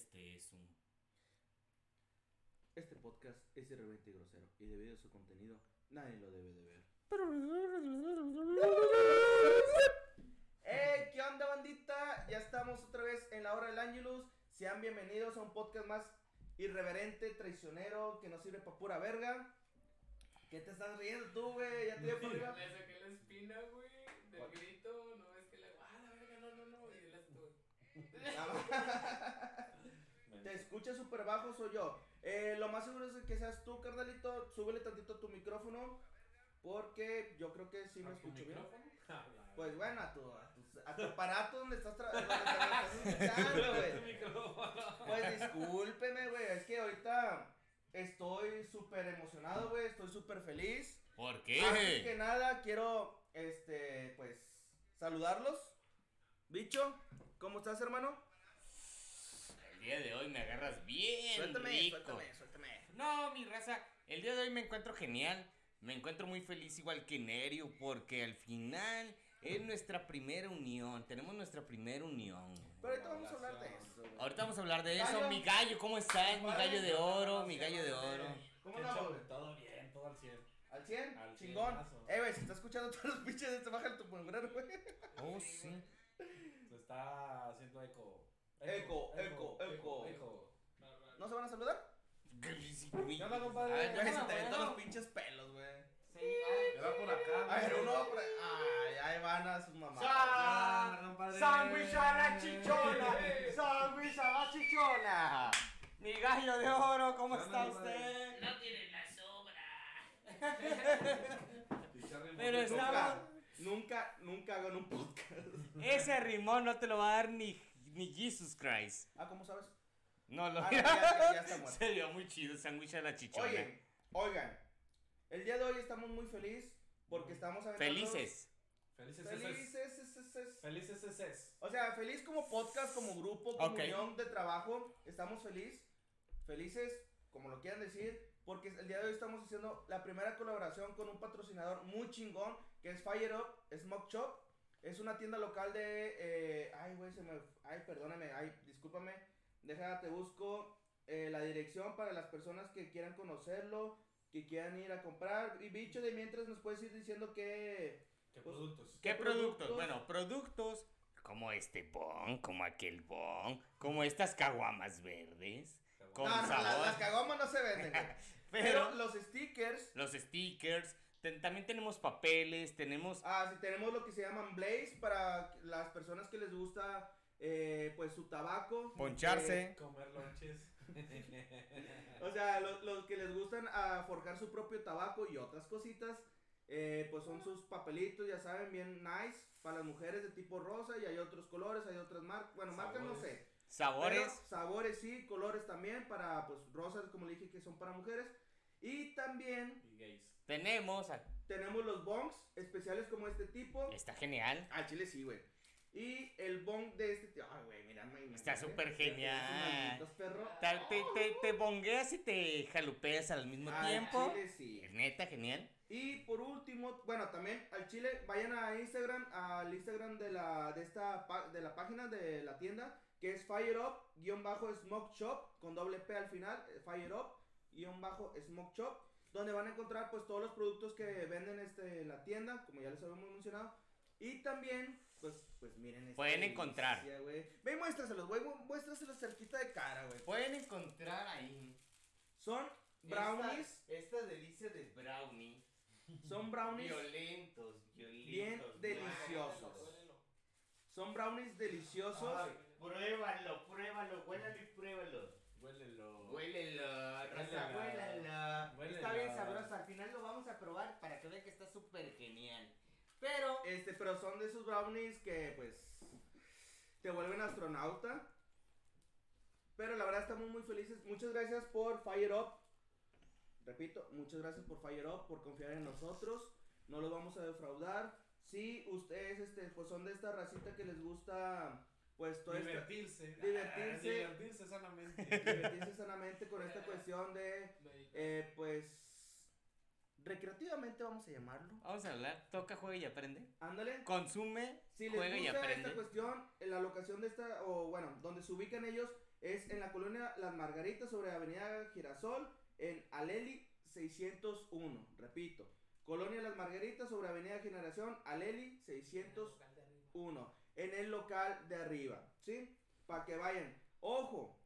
Este es un. Este podcast es irreverente y grosero y debido a su contenido, nadie lo debe de ver. ¡Hey! ¿Qué onda, bandita? Ya estamos otra vez en la hora del Ángelus. Sean bienvenidos a un podcast más irreverente, traicionero, que no sirve para pura verga. ¿Qué te estás riendo tú, güey? Ya te dio por arriba. Le saqué la espina, güey, del ¿Cuál? grito, no es que le ah, la verga, no, no, no, y él estuvo. Te escucha súper bajo, soy yo. Eh, lo más seguro es que seas tú, carnalito. Súbele tantito tu micrófono. Porque yo creo que sí me ¿A tu escucho bien. micrófono? Ah, Pues bueno, a tu, a tu, a tu aparato donde estás, tra- donde estás escuchando, verga. Tu güey. micrófono. Pues discúlpeme, güey. Es que ahorita estoy súper emocionado, güey. Estoy súper feliz. ¿Por Antes que qué? nada, quiero, este, pues, saludarlos. Bicho, ¿cómo estás, hermano? El día de hoy me agarras bien Suéltame, rico. suéltame, suéltame. No, mi raza, el día de hoy me encuentro genial. Me encuentro muy feliz igual que Nerio porque al final es nuestra primera unión. Tenemos nuestra primera unión. güey. Pero ahorita vamos a hablar de eso, güey. Ahorita vamos a hablar de eso. Mi gallo, ¿cómo estás? Mi gallo de oro, mi gallo de oro. ¿Cómo ¿Qué andamos? Todo bien, todo al 100. ¿Al 100? Al Chingón. cienazo. Eh, güey, si está escuchando todos los pinches de este, baja tu sombrero, güey. Oh, sí. Se está haciendo eco. Eco, eco, eco. eco. ¿No se van a saludar? ¿Qué onda, compadre? Ay, se te todos los pinches pelos, güey. Me va por acá. A ver, uno va por ahí. Ay, ahí van a sus mamás. ¡Sándwich a la chichona! ¡Sándwich a la chichona! Mi gallo de oro, ¿cómo ¿Qué está usted? No tiene la sobra. Pero Nunca, nunca, nunca hagan un podcast. Ese rimón no te lo va a dar ni, ni Jesus Christ. Ah, ¿cómo sabes? No lo Ah, no, ya, ya- ya está muerto. Se vio muy chido, sándwich a la chichona. Oye, oigan. El día de hoy estamos muy felices porque estamos aventando- Felices. Felices es es. Felices. es- es- es- Felices es es. O sea, feliz como podcast, como grupo, como unión de trabajo. Estamos feliz, felices, como lo quieran decir, porque el día de hoy estamos haciendo la primera colaboración con un patrocinador muy chingón, que es Fire Up Smoke Shop. Es una tienda local de... eh, ay, güey, se me... Ay, perdóname, ay, discúlpame. Déjate, busco eh, la dirección para las personas que quieran conocerlo, que quieran ir a comprar. Y bicho, de mientras nos puedes ir diciendo que... ¿Qué Pues, productos? ¿Qué ¿Qué productos? productos? Bueno, productos como este bon, como aquel bon, como estas caguamas verdes, con no, no, sabor. las, las cagomas no se venden, Pero los stickers Los stickers, ten- también tenemos papeles, tenemos Ah, sí, tenemos lo que se llaman Blaze para las personas que les gusta, eh, pues, su tabaco. poncharse. Comer lonches. Eh, o sea, lo- los, que les gustan a forjar su propio tabaco y otras cositas, eh, pues son sus papelitos, ya saben, bien nice, para las mujeres de tipo rosa y hay otros colores, hay otras marcas, bueno, marcas no sé. sabores. Pero sabores sí, colores también, para, pues, rosas, como le dije, que son para mujeres. Y también Y gays. Tenemos, a- tenemos los bongs especiales como este tipo. está genial. Al chile sí, güey. Y el bong de este tío. Ay, güey, mira, me Está súper genial. Perro. Te, te, te, te bongueas y te jalupeas al mismo Al tiempo. chile sí. Es neta, genial. Y por último, bueno, también al chile, vayan a Instagram, al Instagram de la, de esta, de la página de la tienda, que es Fire Up, guion bajo Smoke Shop, con doble P al final, eh, Fire Up, guion bajo Smoke Shop, donde van a encontrar pues todos los productos que venden este, la tienda, como ya les habíamos mencionado. Y también, pues, pues miren esta Pueden delicia, encontrar. güey. Ven, muéstraselos, güey, mu- muéstraselos cerquita de cara, güey. Pueden encontrar ahí. Son brownies, Esta, esta delicia de brownie. son brownies, Violentos, violentos. Bien deliciosos. son brownies deliciosos. Ay, pruébalo, pruébalo, huélalo y pruébalo. Huélelo. Huélelo, raza, Huélelo. huélelo. Huélelo. Está bien sabroso, al final lo vamos a probar para que vean que está súper genial. Pero, Este, pero son de esos brownies que pues te vuelven astronauta. Pero la verdad estamos muy felices. Muchas gracias por Fire Up. Repito, muchas gracias por Fire Up, por confiar en nosotros. No los vamos a defraudar. Si ustedes este, pues son de esta racita que les gusta pues todo esto. Divertirse. Divertirse. Ah, divertirse sanamente. Divertirse sanamente con esta cuestión de eh, pues recreativamente vamos a llamarlo. Vamos a hablar, toca, juega y aprende. Ándale. Consume, Si les juega y gusta aprende. esta cuestión, la locación de esta, o bueno, donde se ubican ellos, es en la colonia Las Margaritas sobre Avenida Girasol, en Aleli 601. Repito, colonia Las Margaritas sobre Avenida Generación, Aleli 601. En el local de arriba, ¿sí? Para que vayan. Ojo,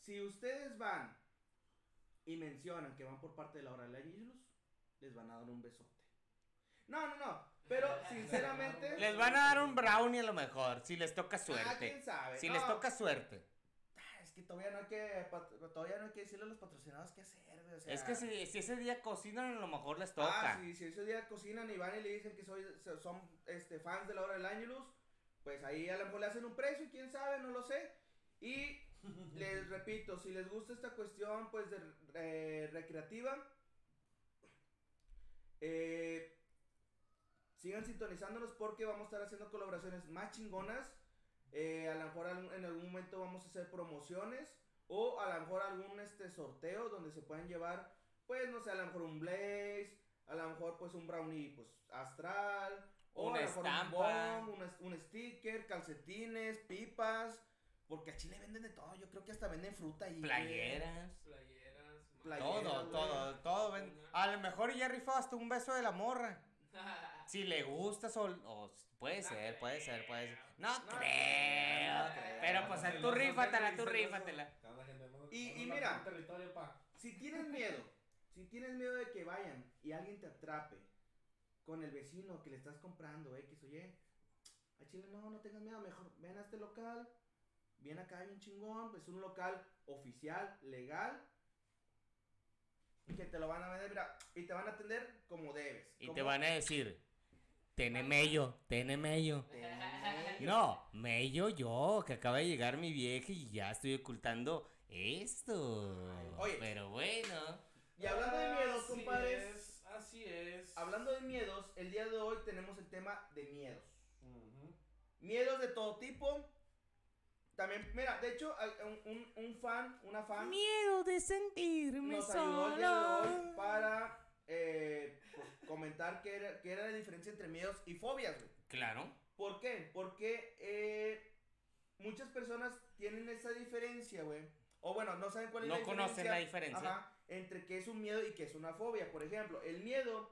si ustedes van y mencionan que van por parte de la hora del Angelus, les van a dar un besote. No, no, no. Pero sinceramente. Les van a dar un brownie a lo mejor, si les toca Ah, suerte. quién sabe. Si No, les toca suerte. Es que todavía no hay que. Todavía no hay que decirle a los patrocinados qué hacer, güey. O sea, Es que si, si ese día cocinan, a lo mejor les toca. Ah, si, si ese día cocinan y van y le dicen que soy, so- son este, fans de la hora del Angelus, pues ahí a lo mejor le hacen un precio, quién sabe, no lo sé. Y les repito, si les gusta esta cuestión, pues de eh, recreativa, eh, sigan sintonizándonos porque vamos a estar haciendo colaboraciones más chingonas. Eh, a lo mejor en algún momento vamos a hacer promociones o a lo mejor algún este sorteo donde se pueden llevar, pues no sé, a lo mejor un blaze, a lo mejor pues un brownie pues astral, o Una a lo mejor estampa. un un, sticker, calcetines, pipas, porque a Chile venden de todo, yo creo que hasta venden fruta y Playeras. Playeras. Playeras, Todo, todo, todo. ven- A lo mejor ya rifó hasta un beso de la morra. Si le gusta, sol, o puede No ser, puede ser, puede ser. No, No creo. creo. Pero pues tú rífatela, tú rífatela. Y- y mira. Si tienes miedo, si tienes miedo de que vayan y alguien te atrape con el vecino que le estás comprando, X o Y, a Chile no, no tengas miedo, mejor ven a este local, viene acá bien chingón, pues un local oficial, legal, que te lo van a vender, mira, y te van a atender como debes. Y como- te van a decir, tiene mello, tiene mello. No, mello yo, que acaba de llegar mi vieja y ya estoy ocultando esto. Oye. Pero bueno. Y hablando de miedos, Así compadres, es, así es. hablando de miedos, el día de hoy tenemos el tema de miedos. Miedos de todo tipo. También, mira, de hecho, un, un- un fan, una fan, Miedo de sentirme nos ayudó el día de hoy para eh, pues, comentar qué era, qué era la diferencia entre miedos y fobias, güey. Claro. ¿Por qué? Porque eh, muchas personas tienen esa diferencia, güey. O bueno, no saben cuál es No la diferencia. conocen la diferencia. Ajá, entre qué es un miedo y qué es una fobia. Por ejemplo, el miedo,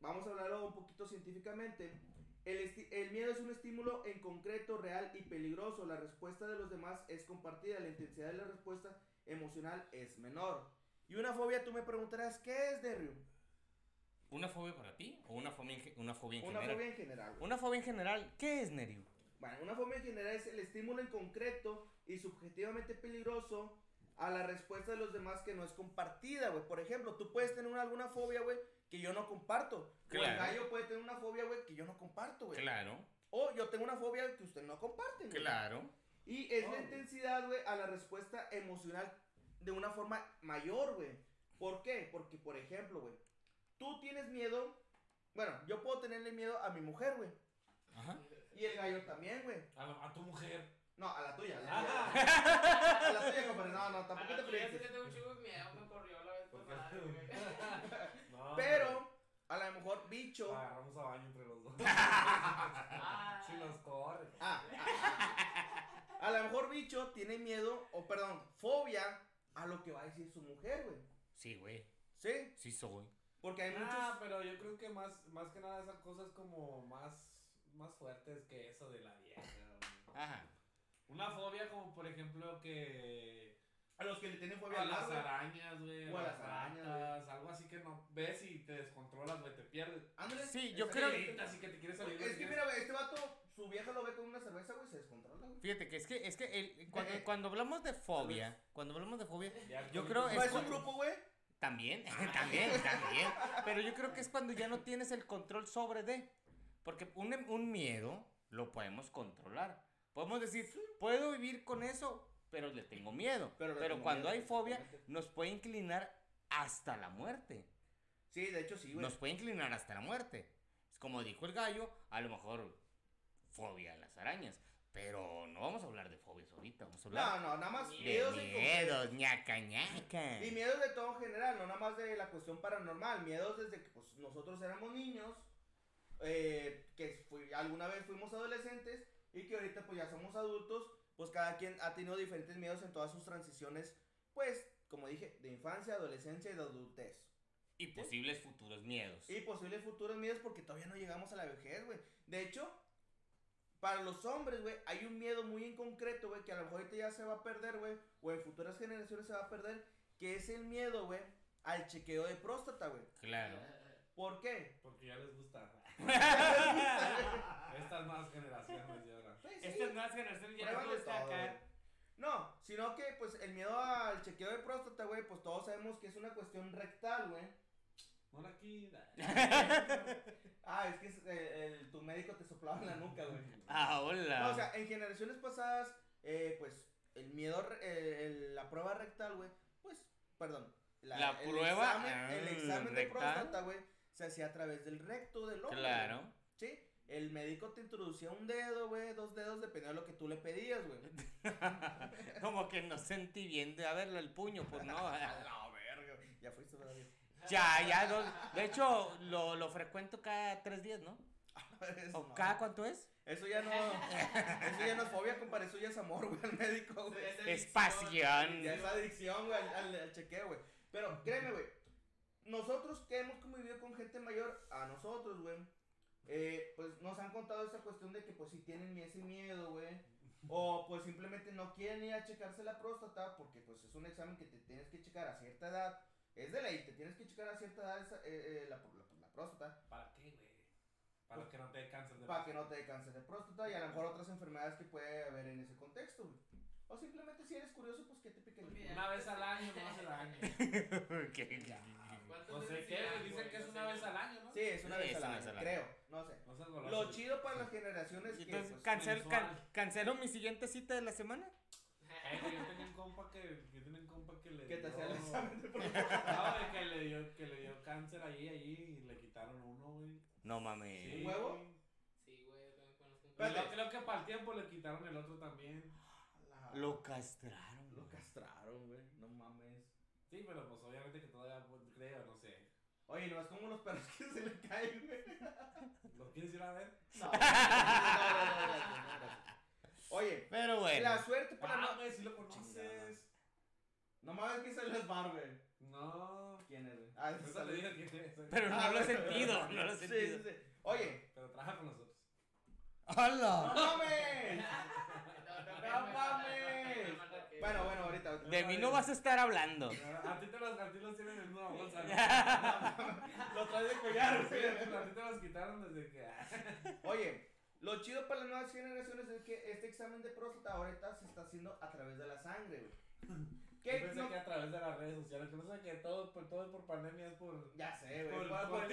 vamos a hablarlo un poquito científicamente. El, el miedo es un estímulo en concreto, real y peligroso. La respuesta de los demás es compartida. La intensidad de la respuesta emocional es menor. Y una fobia, tú me preguntarás, ¿qué es, Derrio? ¿Una fobia para ti o una fobia en, una fobia en Una general? fobia en general. güey. Una fobia en general, ¿qué es, Nerio? Bueno, una fobia en general es el estímulo en concreto y subjetivamente peligroso a la respuesta de los demás que no es compartida, güey. Por ejemplo, tú puedes tener una- alguna fobia, güey, que yo no comparto. O el Claro. gallo puede tener una fobia, güey, que yo no comparto, güey. Claro, O yo tengo una fobia que usted no comparte, güey. claro. Y es Oh, la güey. intensidad, güey, a la respuesta emocional de una forma mayor, güey. ¿Por qué? Porque, por ejemplo, güey, tú tienes miedo. Bueno, yo puedo tenerle miedo a mi mujer, güey. Ajá. Y el gallo también, güey. A, la- a tu mujer. No, a la tuya. A la, Ah. tuya. A la tuya, compadre. No, no, tampoco A te la proyectes. tengo un chingo de miedo, me corrió la vez ¿Por qué? pasada, güey. No, Pero, a lo mejor, bicho. hombre. Agarramos a baño entre los dos. Ah. si nos corre. Ah, ah, a lo mejor, bicho tiene miedo, o perdón, fobia a lo que va a decir su mujer, güey. Sí, güey. ¿Sí? Sí soy. Porque hay Ah, muchos. pero yo creo que más, más que nada esas cosas como más, más fuertes que eso de la vieja. güey. Ajá. Una fobia como por ejemplo que A los que le tienen fobia a las arañas, güey, O a las las arañas, ratas, algo así que no ves y te descontrolas, güey, te pierdes. Ándale. Sí, yo creo-. Gritas y que te quieres salir. Es que mira, güey, este vato, su vieja lo ve con una cerveza, güey, se descontrola, güey. Fíjate que es que, es que el- cuando, cuando hablamos de fobia, cuando hablamos de fobia, ya yo creo No es un grupo, güey. También, también, también. Pero yo creo que es cuando ya no tienes el control sobre de. Porque un, un miedo lo podemos controlar. Podemos decir, puedo vivir con eso, pero le tengo miedo. Pero Pero, tengo cuando miedo, hay fobia, nos puede inclinar hasta la muerte. Sí, de hecho sí, güey. Nos puede inclinar hasta la muerte. Es como dijo el gallo, a lo mejor fobia a las arañas. Pero no vamos a hablar de fobias ahorita, vamos a hablar. No, no, nada más De miedos concreto. Miedos, ñaca, ñaca. Y miedos de todo en general, no nada más de la cuestión paranormal. Miedos desde que pues, nosotros éramos niños, eh, que fui- alguna vez fuimos adolescentes y que ahorita pues ya somos adultos, pues cada quien ha tenido diferentes miedos en todas sus transiciones, pues como dije, de infancia, adolescencia y de adultez. Y posibles futuros miedos. Y posibles futuros miedos porque todavía no llegamos a la vejez, güey. De hecho, para los hombres, güey, hay un miedo muy en concreto, güey, que a lo mejor ahorita ya se va a perder, güey, o en futuras generaciones se va a perder, que es el miedo, güey, al chequeo de próstata, güey. Claro. ¿Por qué? Porque ya les gusta. Estas nuevas generaciones y ahora. Pues, sí, Estas nuevas generaciones ya les pruébale gusta todo, acá. güey. No, sino que, pues, el miedo al chequeo de próstata, güey, pues todos sabemos que es una cuestión rectal, güey. No aquí. Ah, es que es, eh, el- tu médico te soplaba en la nuca, güey. Ah, hola. No, o sea, en generaciones pasadas, eh, pues, el miedo, eh, el- la prueba rectal, güey, pues, perdón. La el prueba, Examen, el ah, examen de rectal. próstata, güey, se hacía a través del recto del hombre. Claro. Sí, el médico te introducía un dedo, güey, dos dedos, dependiendo de lo que tú le pedías, güey. Como que no sentí bien de haberle el puño, pues no. A la verga. Ya fuiste. Ya, ya. dos- De hecho, lo, lo frecuento cada tres días, ¿no? Eso, ¿O no. cada cuánto es? Eso ya no, eso ya no es fobia, compadre, eso ya es amor, güey, al médico, güey. Es pasión. Ya es adicción, güey, al, al- al chequeo, güey. Pero créeme, güey. Nosotros que hemos convivido con gente mayor, a nosotros, güey, eh, pues nos han contado esa cuestión de que, pues, si tienen ese miedo, güey. O, pues, simplemente no quieren ir a checarse la próstata porque, pues, es un examen que te tienes que checar a cierta edad. Es de ley, te tienes que checar a cierta edad esa- eh, eh, la, la- la próstata. ¿Para qué, güey? Para que no te dé cáncer de Para que no te dé cáncer de próstata y a lo mejor otras enfermedades que puede haber en ese contexto, güey. O simplemente si eres curioso, pues que te pique el Pues Una vez al año no hace daño. ¿Cuántas No sé qué, dicen que es una vez al año, ¿no? Sí, es una Sí, vez es al una año, vez al año. creo, no sé. No seas goloso. Lo chido para las generaciones que pues, cancel, can- ¿cancelo mi siguiente cita de la semana? Eh, yo tenía un compa que, yo tenía un compa que le que te dio- hacía el examen de No, que le dio, que le dio cáncer ahí, allí y le quitaron uno, güey. No mames. Sí, huevo? güey. Sí, güey, yo también conozco un luego creo que para el tiempo le quitaron el otro también. Lo castraron. Lo castraron, güey, no mames. Sí, pero pues obviamente que todavía pues, creo, no sé. Oye, no es como los perros que se le caen, güey. ¿Lo quieres ir a ver? No, no, no, no, no, no, no, no. Oye, Pero bueno. la suerte para Ah, no... güey, sí lo conoces. No mames que sale el bar, güey. No. ¿Quién es, güey? Ah, Ahorita te digo quién es. Pero no Ah, lo he güey. sentido, no lo he Sí, sentido. sí, sí. Oye, Pero trabaja con nosotros. ¡no ¡Hala! mames! No, ¡No mames! Bueno, bueno, ahorita. ahorita. De mí no vas a estar hablando. A ti te los, a ti los tienen en una bolsa. ¿no? Lo traes de collar, Sí, güey. a ti te los quitaron desde que. Oye, lo chido para las nuevas generaciones es que este examen de próstata ahorita se está haciendo a través de la sangre, güey. Yo ¿Qué? pensé No- que a través de las redes sociales, que no sé que todo, por, todo por pandemia es por. Ya sé, güey. Por- Por, por por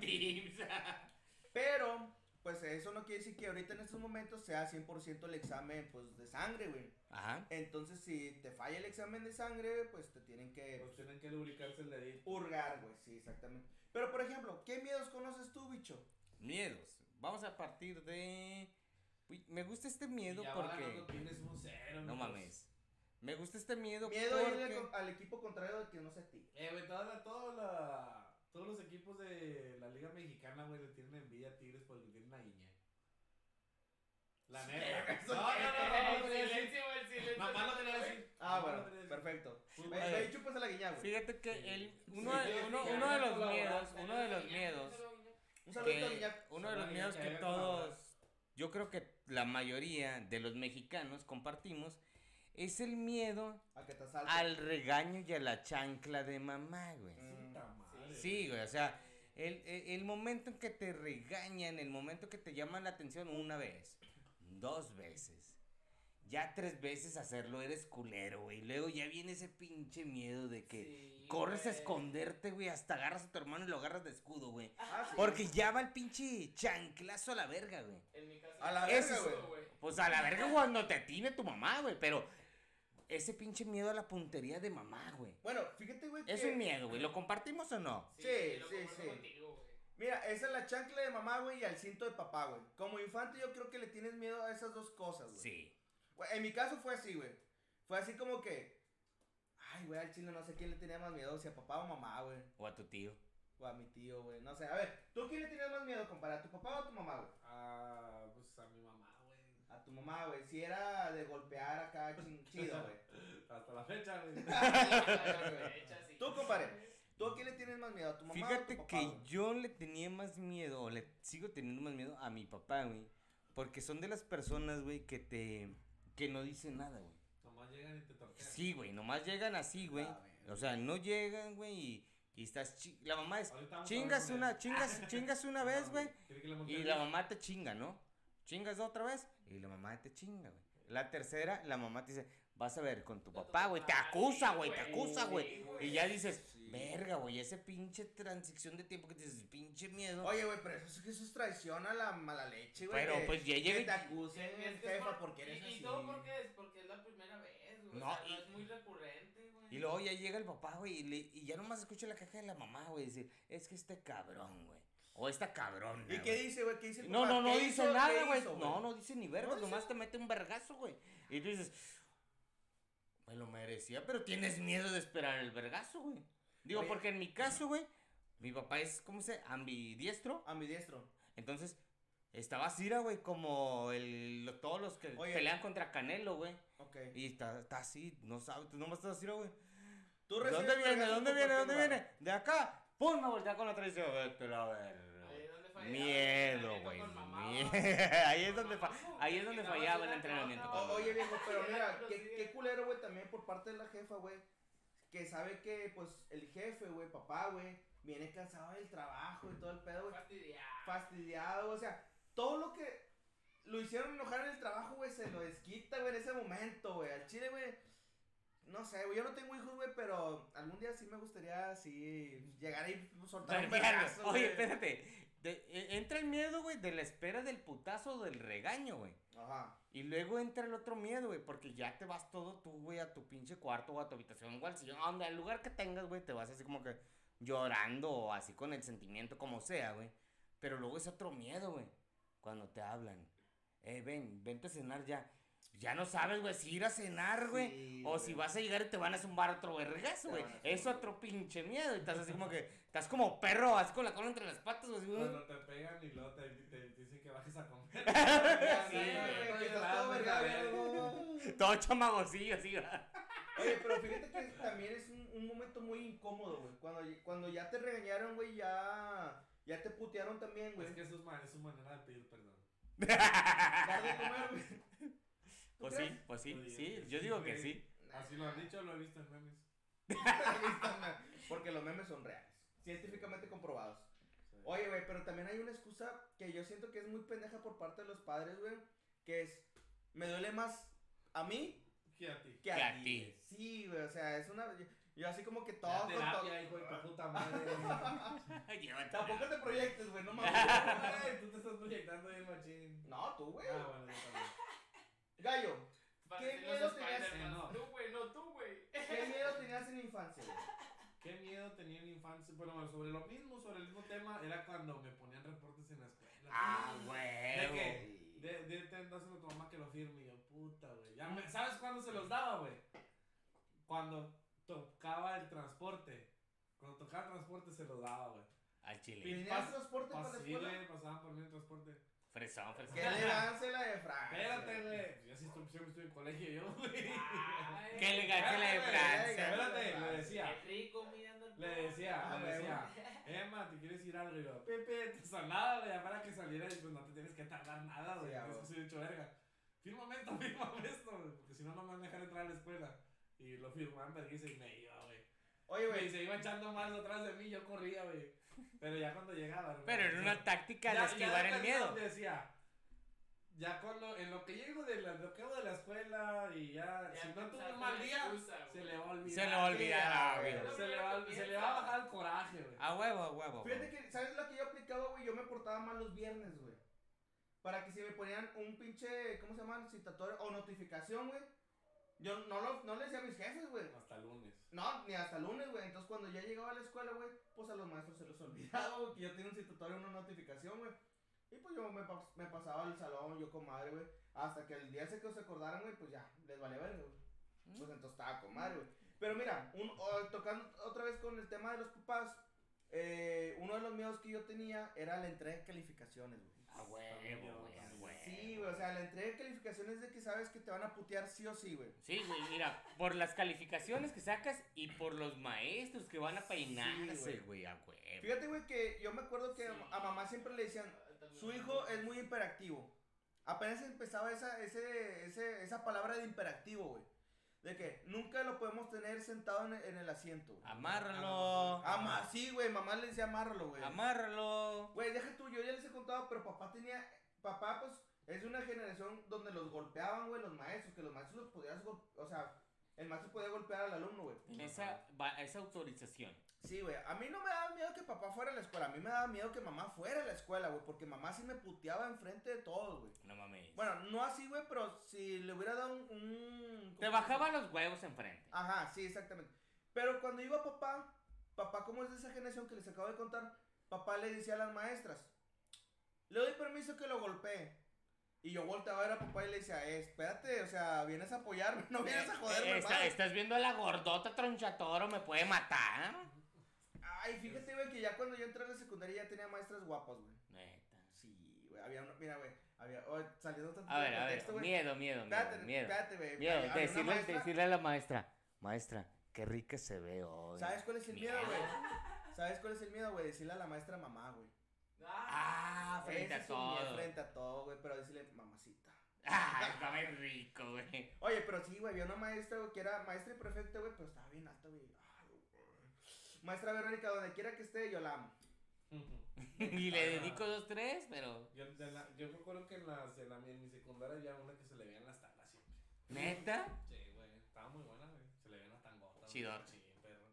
Teams. güey. Pero, pues eso no quiere decir que ahorita en estos momentos sea 100% el examen, pues, de sangre, güey. Ajá. Entonces, si te falla el examen de sangre, pues te tienen que Pues tienen que lubricarse el dedito. hurgar, güey. Sí, exactamente. Pero, por ejemplo, ¿qué miedos conoces tú, bicho? Miedos. Vamos a partir de. Uy, me gusta este miedo ya porque. ganando, tienes un cero. No mames. Me gusta este miedo, Miedo a irle porque. con- al equipo contrario de que no sea ti. Eh, güey, toda la, toda la, todos los equipos de la Liga Mexicana, güey, le tienen envidia a Tigres porque tienen a Iña. La neta. ¿Eso No, no, no, no, no, El no, no, silencio, el silencio. Mamá lo tenía así. Ah, bueno, perfecto. Ve y chúpase la guiña, güey. Fíjate que Sí. el, uno, sí, de- uno, uno de los miedos, uno de los miedos, Un a Guiñac. uno de los miedos que haya todos, yo creo que la mayoría de los mexicanos compartimos, es el miedo A que te asalte. al regaño y a la chancla de mamá, güey. Sí, güey, o sea, el, el, el momento en que te regañan, el momento que te llaman la atención una vez, dos veces, ya tres veces hacerlo eres culero, güey. Luego ya viene ese pinche miedo de que corres a esconderte, güey, hasta agarras a tu hermano y lo agarras de escudo, güey. Ah, sí. Porque ya va el pinche chanclazo a la verga, güey. En mi caso. A la verga, es- güey. Pues a la verga cuando te atine tu mamá, güey, pero ese pinche miedo a la puntería de mamá, güey. Bueno, fíjate, güey. Es que- un miedo, güey. ¿Lo compartimos o no? Sí, lo sí, sí. contigo, güey. Mira, esa es la chancla de mamá, güey, y al cinto de papá, güey. Como infante, yo creo que le tienes miedo a esas dos cosas, güey. Sí. Güey, En mi caso fue así, güey. Fue así como que. Ay, güey, al chile no sé quién le tenía más miedo, si a papá o mamá, güey. O a tu tío. O a mi tío, güey. No sé, a ver, ¿tú quién le tenías más miedo, compadre? ¿A tu papá o a tu mamá, güey? Ah, pues a mi mamá, tu mamá, güey. Si era de golpear acá, chin- chido, güey. Hasta la fecha, güey. Tú, compadre. ¿Tú a quién le tienes más miedo? ¿A tu mamá o a Fíjate tu papá, que güey? yo le tenía más miedo, o le sigo teniendo más miedo a mi papá, güey. Porque son de las personas, güey, que te. que no dicen nada, güey. Nomás llegan y te tortean. Sí, güey, nomás llegan así, güey. Ah. O sea, no llegan, güey, y, y estás. chi- La mamá es. Chingas una, chingas, chingas una vez, güey. ¿Quiere que le Y la mamá te chinga, ¿no? Chingas otra vez y la mamá te chinga, güey. La tercera, la mamá te dice, vas a ver con tu papá, güey. Te acusa, güey, te acusa, güey. Y ya dices, verga, güey, ese pinche transición de tiempo que te dices, pinche miedo. Oye, güey, pero eso, es- eso es traición a la mala leche, güey. Pero, que- pues, ya que llega y- te acusen, Es que jefa, por- porque eres y, así. Y todo porque es, porque es la primera vez, güey. No, o sea, y- no es muy recurrente, güey. Y luego ya llega el papá, güey, y, le- y ya nomás escucha la caja de la mamá, güey, decir, es que este cabrón, güey. O esta cabrona. ¿Y qué güey". dice, güey? ¿Qué dice el No, papá? no, no ¿Qué dice hizo? nada, ¿Qué güey. No, no dice ni vergas, No nomás dice- te mete un vergazo, güey. Y tú dices, me lo merecía, pero tienes miedo de esperar el vergazo, güey. Digo, Oye. porque en mi caso, güey, mi papá es, ¿cómo se? Ambidiestro. Ambidiestro. Entonces, estaba Cira, güey, como el, lo- todos los que Oye. pelean contra Canelo, güey. Ok. Y está, está así, no sabes, tú nomás estás Cira, güey. ¿Tú ¿De recibes dónde viene? ¿De vergazos dónde viene? ¿De cualquier dónde viene? De acá. ¡Pum! Me voltea con la traición. Vete a la verga. Ahí es donde fallaba Miedo, güey. Ahí es donde, ahí es donde fallaba el entrenamiento. oye, viejo, pero mira, qué, sí. qué culero, güey, también por parte de la jefa, güey. Que sabe que, pues, el jefe, güey, papá, güey, viene cansado del trabajo y todo el pedo, güey. Fastidiado. Fastidiado, o sea, todo lo que lo hicieron enojar en el trabajo, güey, se lo desquita, güey, en ese momento, güey. Al chile, güey, no sé, güey, yo no tengo hijos, güey, pero algún día sí me gustaría, así, llegar y soltar un vergazo, Oye, espérate. De- e- entra el miedo, güey, de la espera del putazo o del regaño, güey. Ajá. Y luego entra el otro miedo, güey, porque ya te vas todo tú, güey, a tu pinche cuarto o a tu habitación o al sillón, donde, al lugar que tengas, güey, te vas así como que llorando o así con el sentimiento, como sea, güey. Pero luego es otro miedo, güey, cuando te hablan. Eh, ven, vente a cenar ya. Ya no sabes, güey, si ir a cenar, güey. Sí, o si vas a llegar y te van a zumbar otro vergazo, güey. Es otro pinche miedo. Y estás así como que, estás como perro, así con la cola entre las patas, güey. así, güey. Cuando te pegan y luego te, te dicen que bajes a comer. Sí, güey, güey, que estoy estás todo. Todo chamagocillo, así, güey. Oye, pero fíjate que también es un, un momento muy incómodo, güey. Cuando, cuando ya te regañaron, güey, ya, ya te putearon también, güey. Es que eso es, es su manera de pedir perdón. Dar de comer, güey. ¿Tú Pues crees? sí, pues sí, sí, yo sí, digo que sí. Así lo han dicho, lo he visto en memes. Porque los memes son reales, científicamente comprobados. Oye, güey, pero también hay una excusa que yo siento que es muy pendeja por parte de los padres, güey. Que es, me duele más a mí ¿Qué a ti? que a, Que a ti. Sí, güey, o sea, es una... Yo, yo así como que todo... Con todo- terapia, hijo de tu puta madre. Llévatela. Tampoco te proyectes, güey, no mames. Tú te estás proyectando bien machín. no, tú, güey. Ah, bueno, yo también. Gallo, ¿Qué miedo tenías? Spider-Man. No. Tú, güey, no tú, güey. ¿qué miedo tenías en la infancia, güey? ¿Qué miedo tenía en la infancia? Bueno, sobre lo mismo, sobre el mismo tema, era cuando me ponían reportes en la escuela. Ah, ¿De huevo. qué? De, de, te dáselo a tu mamá que lo firme. Y yo, puta, güey. Ya me- ¿Sabes cuándo se los daba, güey? Cuando tocaba el transporte. Cuando tocaba el transporte se los daba, güey. Al chile. Pin- ¿Tenías pas- transporte para la sí, escuela? güey, pasaban por mí en transporte. Fresón, fresón. Que elegancia la de Francia. Espérate, güey. Yo sí estoy, siempre estoy en colegio yo, güey. Qué elegancia la de Francia. Espérate, le decía. Qué rico mirando el Le decía, Ah, le huevo. decía, Emma, ¿te quieres ir algo? Y yo, Pepe, te sonaba, güey, para que saliera y pues no te tienes que tardar nada, güey. Es que soy hecho verga. Fírmame esto, fírmame esto, güey, porque si no, no me van a dejar entrar a la escuela. Y lo firmaban, vergüenza, y me iba, güey. Oye, Y güey, se iba echando más atrás de mí, yo corría, güey. Pero ya cuando llegaba, Pero en o una táctica de ya- esquivar ya el miedo. decía, ya cuando, en lo que llego de la, lo que hago de la escuela y ya, Ya si no tuve un mal día, excusa, se le va a olvidar. Se le va a olvidar, ah, güey. Se le va, se le va a bajar el coraje, güey. A huevo, a huevo. fíjate que, ¿sabes lo que yo aplicaba, güey? Yo me portaba mal los viernes, güey. Para que si me ponían un pinche, ¿cómo se llaman? Citatorio o notificación, güey. Yo no, lo, no le decía a mis jefes, güey. Hasta lunes. No, ni hasta lunes, güey. Entonces, cuando ya llegaba a la escuela, güey, pues a los maestros se les olvidaba, güey, que yo tenía un citatorio, una notificación, güey. Y pues yo me, pas- me pasaba al salón, yo con madre, güey. Hasta que el día ese que se acordaran, güey, pues ya, les valía verga, güey. Pues entonces estaba con madre, güey. Pero mira, un, o- tocando otra vez con el tema de los papás, eh, uno de los miedos que yo tenía era la entrega de calificaciones, güey. A huevo, güey, a huevo. Sí, güey, o sea, la entrega de calificaciones de que sabes que te van a putear sí o sí, güey. Sí, güey, mira, por las calificaciones que sacas y por los maestros que van a peinarse, güey. güey, a huevo. Fíjate, güey, que yo me acuerdo que Sí. a mamá siempre le decían, su hijo es muy hiperactivo. Apenas empezaba esa, ese, ese, esa palabra de hiperactivo, güey. De que nunca lo podemos tener sentado en el, en el asiento. güey. Amárralo. Ama, sí, güey, mamá le decía amárralo, güey. Amárralo. Güey, deja tú, yo ya les he contado, pero papá tenía, papá pues es una generación donde los golpeaban, güey, los maestros, que los maestros los podías, gol- o sea, el maestro podía golpear al alumno, güey. Esa, va- esa autorización. Sí, güey, a mí no me daba miedo que papá fuera a la escuela, a mí me daba miedo que mamá fuera a la escuela, güey, porque mamá sí me puteaba enfrente de todos, güey. No mames. Bueno, no así, güey, pero si le hubiera dado un... un- Te bajaba los huevos enfrente. Ajá, sí, exactamente. Pero cuando iba papá, papá como es de esa generación que les acabo de contar, papá le decía a las maestras, le doy permiso que lo golpee. Y yo volteaba a ver a papá y le decía, eh, espérate, o sea, vienes a apoyarme, no vienes a joderme Eh, está- más. estás viendo a la gordota tronchatoro, me puede matar. Ay, fíjate, güey, que ya cuando yo entré a la secundaria ya tenía maestras guapas, güey. Neta. Sí, güey, había una, mira, güey, había, oh, saliendo tanto A ver, a ver, contexto, güey. miedo, miedo, miedo, Espérate, miedo. espérate, güey. Miedo, una decirle, maestra- decirle a la maestra, maestra, qué rica se ve hoy. ¿Sabes cuál es el miedo, güey? ¿Sabes cuál es el miedo, güey? Decirle a la maestra mamá, güey. Ah, frente Ese a todo. Frente a todo, güey, pero decirle mamacita. Ah, está muy rico, güey. Oye, pero sí, güey, había una maestra, güey, que era maestra y prefecta, güey, pero estaba bien alta, güey. Ay, güey. Maestra Verónica, donde quiera que esté, yo la amo. Y le dedico dos, tres, pero. Yo, de la- yo me acuerdo que en, las, en, la, en mi secundaria había una que se le veían las tangas siempre. ¿Neta? Sí, güey. Estaba muy buena, güey. Se le veían las tangotas. Chidor. Sí, perro.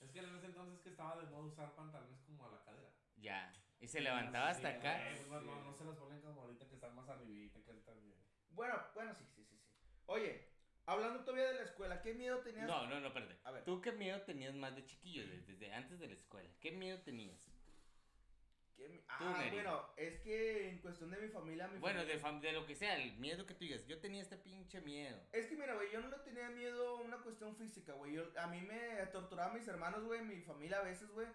Es que en ese entonces que estaba de moda usar pantalones como a la cadera. Ya. Y se levantaba Sí, hasta acá. güey, No, no, no se los ponen como ahorita que están más arribita, que ahorita bien. Bueno, bueno, sí, sí, sí, sí. Oye, hablando todavía de la escuela, ¿qué miedo tenías? No, no, no, espérate. A ver. ¿Tú qué miedo tenías más de chiquillo, desde, desde antes de la escuela? ¿Qué miedo tenías? ¿Qué Ah, bueno, es que en cuestión de mi familia, mi Bueno, de, familia- fam- de lo que sea, el miedo que tú digas. Yo tenía este pinche miedo. Es que mira, güey, yo no le tenía miedo a una cuestión física, güey. Yo- A mí me torturaban mis hermanos, güey, mi familia a veces, güey,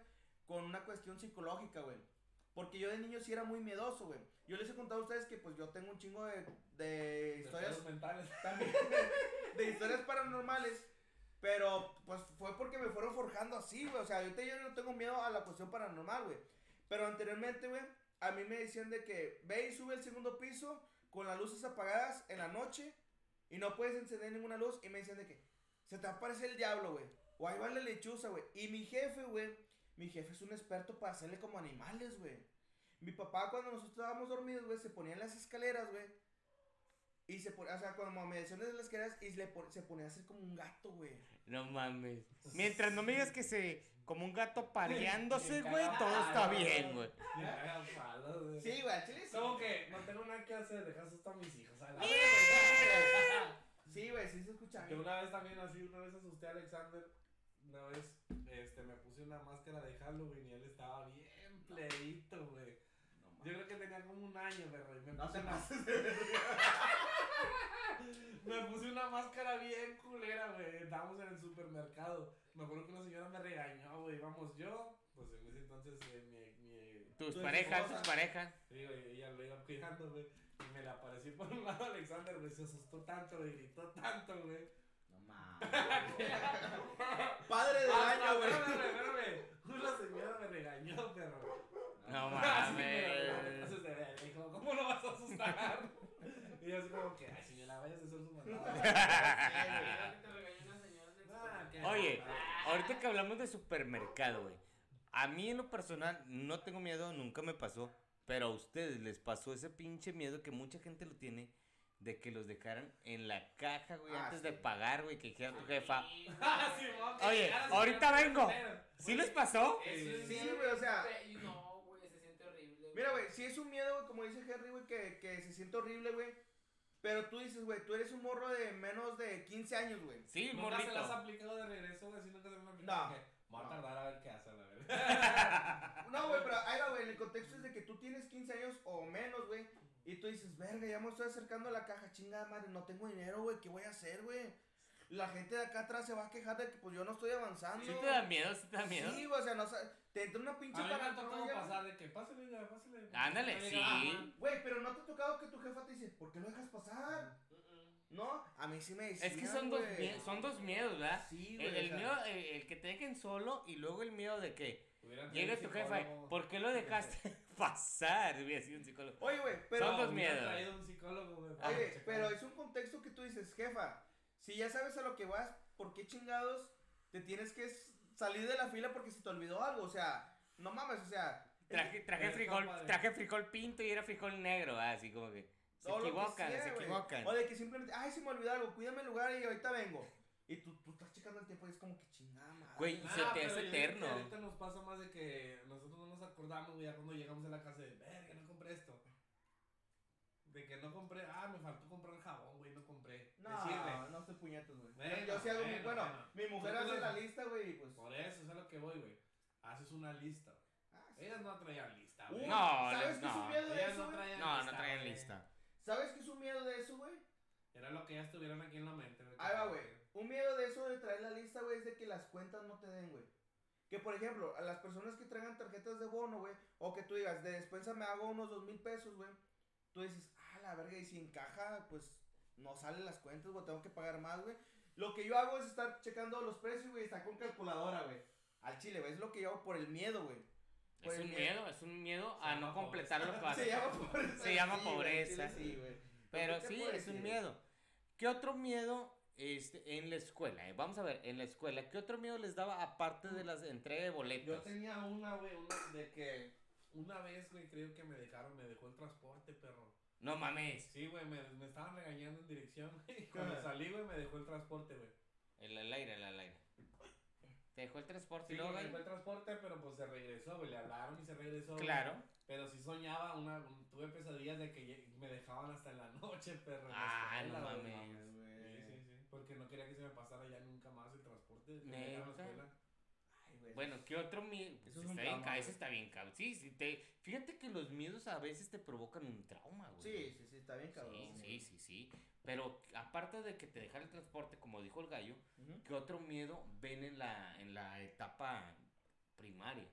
con una cuestión psicológica, güey. Porque yo de niño sí era muy miedoso, güey. Yo les he contado a ustedes que pues yo tengo un chingo de, de historias mentales. también de, de historias paranormales. Pero pues fue porque me fueron forjando así, güey. O sea, ahorita yo no tengo miedo a la cuestión paranormal, güey. Pero anteriormente, güey, a mí me decían de que ve y sube al segundo piso con las luces apagadas en la noche y no puedes encender ninguna luz. Y me decían de que se te va a aparecer el diablo, güey. O ahí va la lechuza, güey. Y mi jefe, güey, mi jefe es un experto para hacerle como animales, güey. Mi papá cuando nosotros estábamos dormidos, güey, se ponía en las escaleras, güey. Y se ponía, o sea, cuando me decían desde las escaleras, y le pon- se ponía a hacer como un gato, güey. No mames. Mientras no me digas que se. Como un gato pareándose, güey, todo está bien, güey. Sí, güey, chile sí. Como que no tengo nada que hacer, dejas esto a mis hijos. A la Sí, güey, sí se escucha. Que una vez también así, una vez asusté a Alexander. Una vez este, me puse una máscara de Halloween y él estaba bien pleito, güey. Yo creo que tenía como un año, perro. Y me No puse te una- pases de verga. Me puse una máscara bien culera, güey. Estábamos en el supermercado. Me acuerdo que una señora me regañó, güey. Íbamos yo, pues en ese entonces eh, mi, mi, Tus Tu parejas, tus parejas. Sí, güey, ella lo iba cuidando, güey. Y me le aparecí por un lado Alexander, güey. Se asustó tanto, güey. Gritó tanto, güey. Padre del Ah, año, güey. Espérame, espérame. Una señora me regañó, perro. No Así me mames. Ver, dijo, ¿cómo lo vas a asustar? Y yo así como que, ay, señora, vayas a hacer su mandado. Te regañó una señora del Ah, qué- Oye, ahorita que hablamos de supermercado, güey. A mí en lo personal no tengo miedo, nunca me pasó. Pero a ustedes les pasó ese pinche miedo que mucha gente lo tiene de que los dejaran en la caja, güey, Ah, antes sí. de pagar, güey, que dijera tu jefa. Sí, Oye, ahorita vengo. ¿Sí les pasó? Sí, güey, o sea- Y No, güey, se siente horrible. Mira, güey, sí es un miedo, güey, como dice Henry, güey, que, que se siente horrible, güey. Pero tú dices, güey, tú eres un morro de menos de 15 años, güey. Sí, ¿Nunca se las has morrito. aplicado de regreso, güey? ¿Sí nunca se las has aplicado? No. ¿Qué? Voy a tardar a ver qué hace, la verdad. No, güey, pero ahí va, güey. El contexto es de que tú tienes 15 años o menos, güey. Y tú dices, verga, ya me estoy acercando a la caja, chingada madre, no tengo dinero, güey, ¿qué voy a hacer, güey? La gente de acá atrás se va a quejar de que pues yo no estoy avanzando. Sí te da miedo, sí te da miedo. Sí, güey, o sea, no sa- te entra una pinche A mí me ha tocado pasar de que pásale, ya, pásale. Ándale, sí. Güey, pero no te ha tocado que tu jefa te dice, ¿por qué lo dejas pasar? No, a mí sí me decía. Es que son dos, son dos miedos, ¿verdad? Sí, güey. El, o el sea, miedo, el, el que te dejen solo y luego el miedo de que Hubieran llegue tu jefa. ¿por qué lo dejaste pasar? Hubiera sido un psicólogo. Oye, güey, pero. Son Hubieran miedos. traído un psicólogo, güey. Oye, pero es un contexto que tú dices, jefa, si ya sabes a lo que vas, ¿por qué chingados te tienes que salir de la fila porque se te olvidó algo? O sea, no mames, o sea. Traje, traje, frijol, traje frijol pinto y era frijol negro, ah, así como que se equivocan, sea, se güey. equivocan. O de que simplemente, ay, se me olvidó algo, cuídame el lugar y ahorita vengo. Y tú, tú estás checando el tiempo y es como que chingada madre. Güey, y se Ah, te hace eterno. Ahorita nos pasa más de que acordamos, güey, ya cuando llegamos a la casa de, verga, no compré esto. De que no compré, ah, me faltó comprar jabón, güey, no compré. No, ¿Te sirve? no estoy puñetos, güey. Bueno, yo sí hago mi, bueno, bueno, bueno. mi mujer hace la lista, güey, y pues. Por eso es a lo que voy, güey. Haces una lista. Ah, sí. Ellas no traían lista, Uh, güey. No, ¿Sabes no, qué es un no. miedo de Ellas eso, no güey? traían No, no lista, traen güey. lista. ¿Sabes qué es un miedo de eso, güey? Era lo que ya estuvieran aquí en la mente. güey. Ahí va, güey. Un miedo de eso de traer la lista, güey, es de que las cuentas no te den, güey. Que por ejemplo, a las personas que traigan tarjetas de bono, güey, o que tú digas, de despensa me hago unos dos mil pesos, güey. Tú dices, ah, la verga, y si encaja, pues no salen las cuentas, güey, tengo que pagar más, güey. Lo que yo hago es estar checando los precios, güey, está con calculadora, güey. Al chile, güey, es lo que yo hago por el miedo, güey. Es un miedo, es un miedo Se a no completar lo que vas a Se llama pobreza. Se llama sí, pobreza. chile Sí, güey. Pero ¿Qué te sí, es un miedo. ¿Qué otro miedo este, en la escuela? eh? Vamos a ver, en la escuela, ¿qué otro miedo les daba aparte de las entrega de Yo boletos? tenía una, güey, una de que una vez, güey, creo que me dejaron, me dejó el transporte, perro. No mames. Sí, güey, me, me estaban regañando en dirección, güey. Cuando salí, güey, me dejó el transporte, güey. El, el aire, el, el aire. Te dejó el transporte Sí, luego. me dejó el transporte, pero pues se regresó, güey. Le hablaron y se regresó. güey. Claro. Pero sí soñaba, una, un- tuve pesadillas de que me dejaban hasta en la noche, perro. Ah, no mames. Porque no quería que se me pasara ya nunca más el transporte. que me en la escuela. Ay, güey. Bueno, ¿qué otro miedo? Eso es está un bien, trauma, eso está bien, cabrón. Sí, sí, te... fíjate que los miedos a veces te provocan un trauma, güey. Sí, sí, sí, está bien cabrón. Sí, sí, sí, sí. Pero aparte de que te dejan el transporte, como dijo el gallo, Ujú. ¿qué otro miedo ven en la, en la etapa primaria?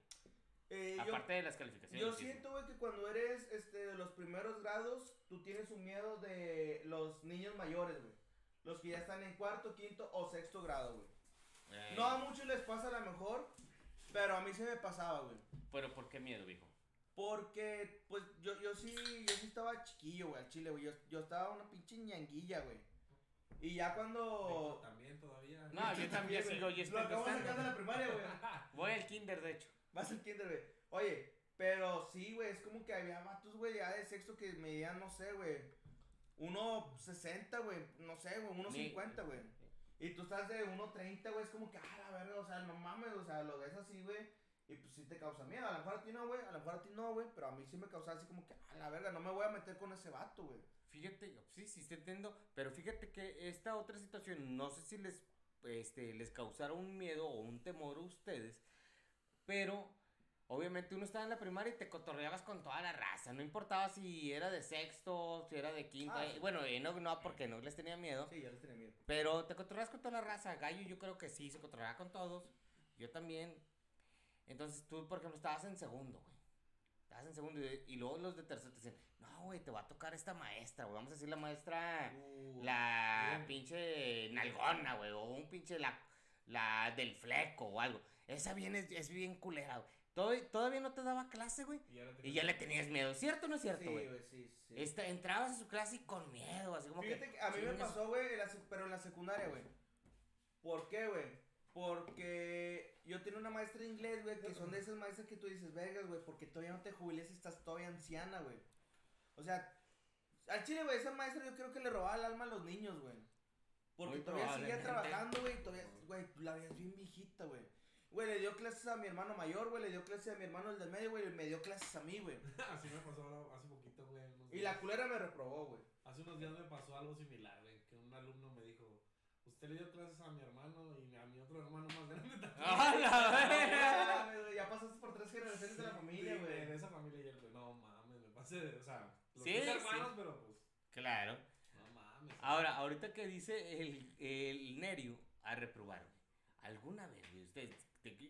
Eh, yo- Aparte de las calificaciones. Yo siento, güey, que cuando eres este, de los primeros grados, tú tienes un miedo de los niños mayores, güey. Los que ya están en cuarto, quinto o sexto grado, güey. No a muchos les pasa a lo mejor, pero a mí se me pasaba, güey. Pero ¿por qué miedo, viejo? Porque, pues, yo, yo sí, yo sí estaba chiquillo, güey, al chile, güey. Yo, yo estaba una pinche ñanguilla, güey. Y ya cuando... También todavía. No, yo también sigo, yo Lo estoy acabo de sacar de empezando. la primaria, güey. Voy al kinder, de hecho. Vas al kinder, güey. Oye, pero sí, güey, es como que había vatos, güey, ya de sexto que medían, no sé, güey. 1.60, güey, no sé, güey, 1.50, güey. Y tú estás de 1.30, güey, es como que, ah, la verga, o sea, no mames, o sea, lo ves así, güey. Y pues sí te causa miedo. A lo mejor a ti no, güey, a lo mejor a ti no, güey, pero a mí sí me causaba así como que, ah, la verga, no me voy a meter con ese vato, güey. Fíjate, sí, sí, te entiendo, pero fíjate que esta otra situación, no sé si les, este, les causara un miedo o un temor a ustedes, pero obviamente uno estaba en la primaria y te cotorreabas con toda la raza, no importaba si era de sexto, si era de quinto, Ah, eh, sí. bueno, eh, no, no, porque no les tenía miedo, Sí, ya les tenía miedo. pero te cotorreabas con toda la raza, Gallo yo creo que sí, se cotorreaba con todos, yo también, entonces tú, por ejemplo, estabas en segundo, güey. Estabas en segundo y, y luego los de tercero te dicen, no, güey, te va a tocar esta maestra, güey. Vamos a decir la maestra, Uh, la bien. pinche nalgona, güey. O un pinche la, la del fleco o algo. Esa bien es, es bien culera, güey. Todavía, todavía no te daba clase, güey. Y ya, la Y ya le tenías miedo. ¿Cierto o no es cierto, Sí, güey? sí, sí. Esta- entrabas a su clase y con miedo, así como Fíjate que. que a mí me pasó, güey, en la sec- pero en la secundaria, güey. ¿Por qué, güey? Porque yo tenía una maestra de inglés, güey, que son de esas maestras que tú dices, vergas, güey, porque todavía no te jubiles y estás todavía anciana, güey. O sea, al chile, güey, esa maestra yo creo que le robaba el alma a los niños, güey. Porque Muy todavía seguía probablemente. trabajando, güey, todavía, güey, la veías bien viejita, güey. Güey, le dio clases a mi hermano mayor, güey, le dio clases a mi hermano el del medio, güey, y me dio clases a mí, güey. Así me pasó ahora- hace poquito, güey. Y la culera me reprobó, güey. Hace unos días me pasó algo similar, güey. Que un alumno me dijo, Usted le dio clases a mi hermano y a mi otro hermano más grande también. ¡Ah, la güey, Ya pasaste por tres generaciones de la familia, güey. De esa familia y yo, no mames, me pasé de. O sea, los Sí, tres sí. hermanos, pero pues. Claro. No mames. Ahora, ahorita que dice el, el Nerio a reprobar, güey. ¿Alguna vez, güey?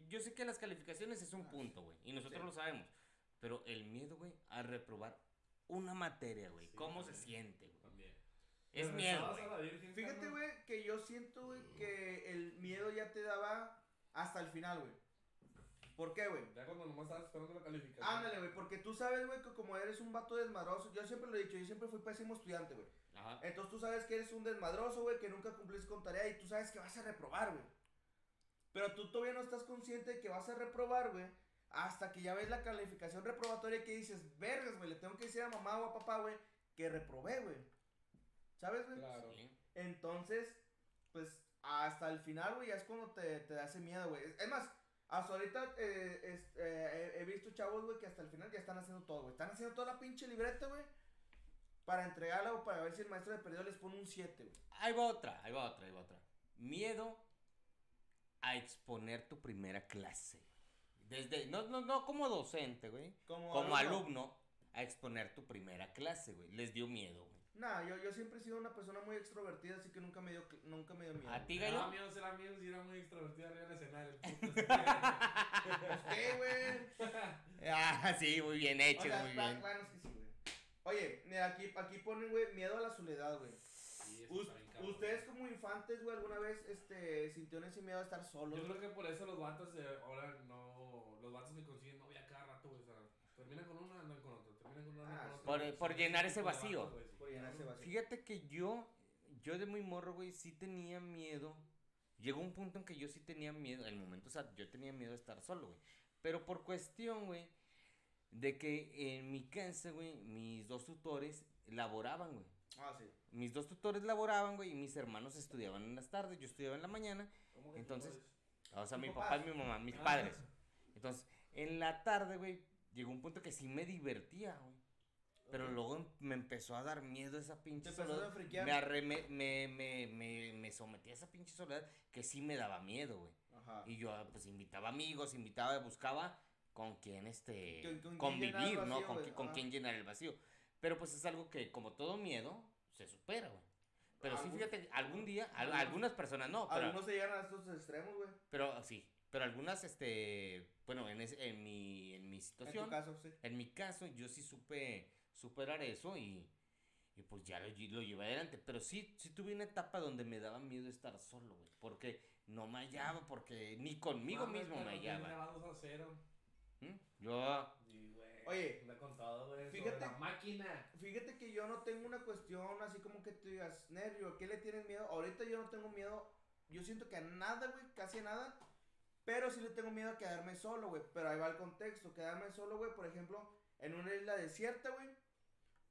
Yo sé que las calificaciones es un punto, güey. Y nosotros Sí. lo sabemos. Pero el miedo, güey, a reprobar una materia, güey. Sí, ¿Cómo se siente, güey? También. Es ¿Le miedo, Virgen, Fíjate, güey, que yo siento, güey, que el miedo ya te daba hasta el final, güey. ¿Por qué, güey? Ya cuando nomás estabas esperando la calificación. Ándale, güey, porque tú sabes, güey, que como eres un vato desmadroso, yo siempre lo he dicho, yo siempre fui pésimo estudiante, güey. Ajá. Entonces tú sabes que eres un desmadroso, güey, que nunca cumplís con tarea y tú sabes que vas a reprobar, güey. Pero tú todavía no estás consciente de que vas a reprobar, güey. Hasta que ya ves la calificación reprobatoria que dices, vergas, güey, le tengo que decir a mamá o a papá, güey, que reprobé, güey. ¿Sabes, güey? Claro. Sí. Entonces, pues hasta el final, güey, ya es cuando te, te da ese miedo, güey. Es, más, hasta ahorita eh, es- eh, he, he visto chavos, güey, que hasta el final ya están haciendo todo, güey. Están haciendo toda la pinche libreta, güey. Para entregarla o para ver si el maestro de perdido les pone un 7, güey. Ahí va otra, ahí va otra, ahí va otra. Miedo a exponer tu primera clase. Desde, no, no, no como docente, güey. Como, Como alumno, a exponer tu primera clase, güey. Les dio miedo, güey. Nah, yo, yo siempre he sido una persona muy extrovertida, así que nunca me dio, nunca me dio miedo. ¿A ti, gallo? miedo ser amigo si era muy extrovertido arriba del escenario. ¿Qué, güey? Ah, sí, muy bien hecho, O sea, muy bien. Bueno, es que sí, güey. Oye, mira, aquí, aquí ponen, güey, miedo a la soledad, güey. Sí, Us- cabrón. Ustedes como infantes, güey, alguna vez este, sintieron ese miedo a estar solos. Yo creo que por eso los vatos eh, ahora no. Los vatos me consiguen novia cada rato, güey. O sea, terminan con una, andan con otra. Terminan con una, Ah, andan con sí. otra. Por- por llenar ese de vacío. vatos, güey, sí. Por llenar ese vacío. Fíjate que yo, yo de muy morro, güey, sí tenía miedo. Llegó un punto en que yo sí tenía miedo, el momento, o sea, yo tenía miedo de estar solo, güey. Pero por cuestión, güey, de que en mi casa, güey, mis dos tutores laboraban, güey. Ah, sí. Mis dos tutores laboraban, güey, y mis hermanos estudiaban en las tardes, yo estudiaba en la mañana. ¿Cómo que Entonces, O sea, mi papás. papá y mi mamá, mis Ah. padres. Entonces, en la tarde, güey, llegó un punto que sí me divertía, güey. Pero Ok. luego me empezó a dar miedo esa pinche soledad. a. Me, arre- me, me, me, me, me sometí a esa pinche soledad que sí me daba miedo, güey. Ajá. Y yo, pues, invitaba amigos, invitaba, buscaba con quién, este, Con- con convivir, ¿no? vacío, Con, con quién llenar el vacío. Pero, pues, es algo que, como todo miedo, se supera, güey. Pero sí, fíjate, algún día, al- algunas personas no, pero... Algunos se llegan a estos extremos, güey. Pero sí, pero algunas, este, bueno, en, ese- en, mi, en mi En tu situación, caso, sí. en mi caso, yo sí supe superar eso y, y pues ya lo, lo llevé adelante. Pero sí, sí tuve una etapa donde me daba miedo estar solo, güey, porque no me hallaba, porque ni conmigo mismo me hallaba. va 2 a 0. ¿Mm? Yo, Sí, güey. Oye, Anda con todo, güey. sobre fíjate- La máquina. Fíjate que yo no tengo una cuestión así como que tú digas, nervio, ¿a qué le tienes miedo? Ahorita yo no tengo miedo, yo siento que a nada, güey, casi a nada. Pero sí le tengo miedo a quedarme solo, güey. Pero ahí va el contexto, quedarme solo, güey, por ejemplo, en una isla desierta, güey.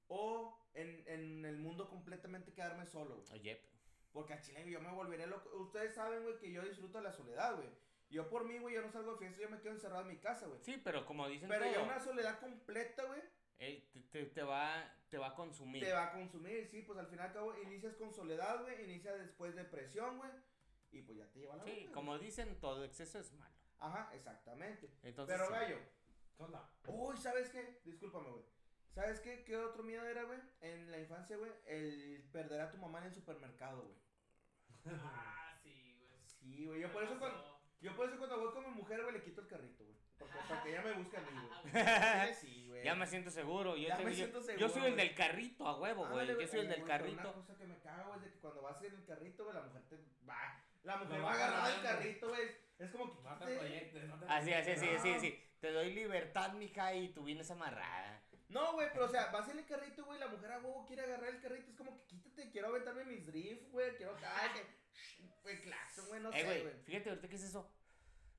O en, en el mundo completamente quedarme solo, güey. oye, Porque a Chile yo me volveré loco. Ustedes saben, güey, que yo disfruto de la soledad, güey. Yo por mí, güey, yo no salgo de fiesta, yo me quedo encerrado en mi casa, güey. sí, pero como dicen Pero ya una soledad completa, güey, eh, te, te- te va, te va a consumir. te va a consumir, sí, pues al final y al cabo inicias con soledad, güey, inicias después depresión, güey, y pues ya te lleva a la Sí, verga, como dicen, todo exceso es malo. Ajá, exactamente. Entonces, Pero sí. gallo, ¿Qué onda? uy, ¿sabes qué? Discúlpame, güey. ¿Sabes qué? ¿Qué otro miedo era, güey? En la infancia, güey, el perder a tu mamá en el supermercado, güey. Ah, sí, güey. Sí, güey, yo por eso pasó. cuando, yo por eso cuando voy con mi mujer, güey, le quito el carrito, güey. Porque, para que ella me busque a mí, güey. Sí, sí, güey. Ya me siento seguro. Yo, Ya te- me yo- siento yo seguro, soy el del carrito, a huevo, güey. Yo soy el del güey, carrito. Una cosa que me güey, es de que cuando vas en el carrito, güey, la mujer te va. La mujer Lo va va agarrada del carrito, güey. Es como que. No te quítate. proyectes, no te Así, así, así, proyectes. sí, No. sí. Te doy libertad, mija, y tú vienes amarrada. No, güey, pero o sea, vas en el carrito, güey, la mujer a huevo quiere agarrar el carrito. Es como que quítate, quiero aventarme mis drifts, güey. Quiero. Ay, que. Güey, claxon, güey, no eh, sé, güey, fíjate ahorita que es eso.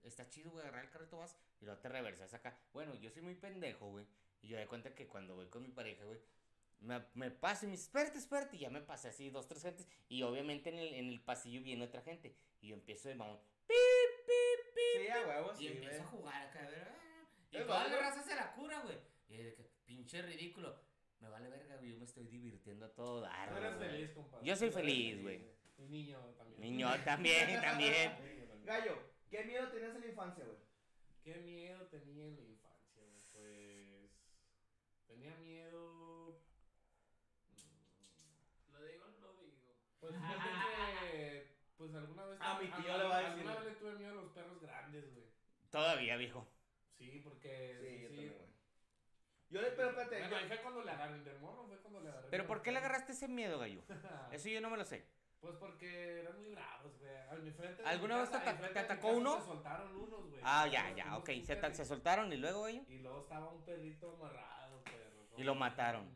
Está chido, güey, agarrar el carrito vas y luego te reversas acá. Bueno, yo soy muy pendejo, güey. Y yo de cuenta que cuando voy con mi pareja, güey, me, me paso y me dice, espérate, espérate. Y ya me pasé así dos, tres gentes. Y obviamente en el, en el pasillo viene otra gente. Y yo empiezo de mamón. ¡Pip, pip, pip! Sí, a huevo, Y sí, empiezo güey. a jugar acá, a ver. ah, Y Es toda la raza se la cura, güey. Y de que, pinche ridículo. Me vale verga, güey. Yo me estoy divirtiendo a todo dar. Tú eres güey. feliz, compadre. Yo soy feliz, güey. Niño también. Niño, también, también. Gallo, ¿qué miedo tenías en la infancia, güey? ¿Qué miedo tenía en la infancia, güey? Pues. Tenía miedo. mm, ¿Lo digo o no lo digo? Pues fíjate que. Pues alguna vez. Ah, mi tío le va a Alguna decir. vez le tuve miedo a los perros grandes, güey. Todavía, viejo. Sí, porque. Sí, yo sí, también, güey. Yo le, pero espérate, Bueno, yo- ahí fue cuando le agarré de morro, fue cuando le agarré. Pero ¿por qué le agarraste ese miedo, gallo? Eso yo no me lo sé. Pues porque eran muy bravos, güey. A mi frente de ¿Alguna mi vez te casa- atacó uno? Se soltaron unos, güey. Ah, ya, ya, fuimos ok. Se, ta- perri- se soltaron y luego, gallo. Y luego estaba un perrito amarrado, perro. Y lo mataron.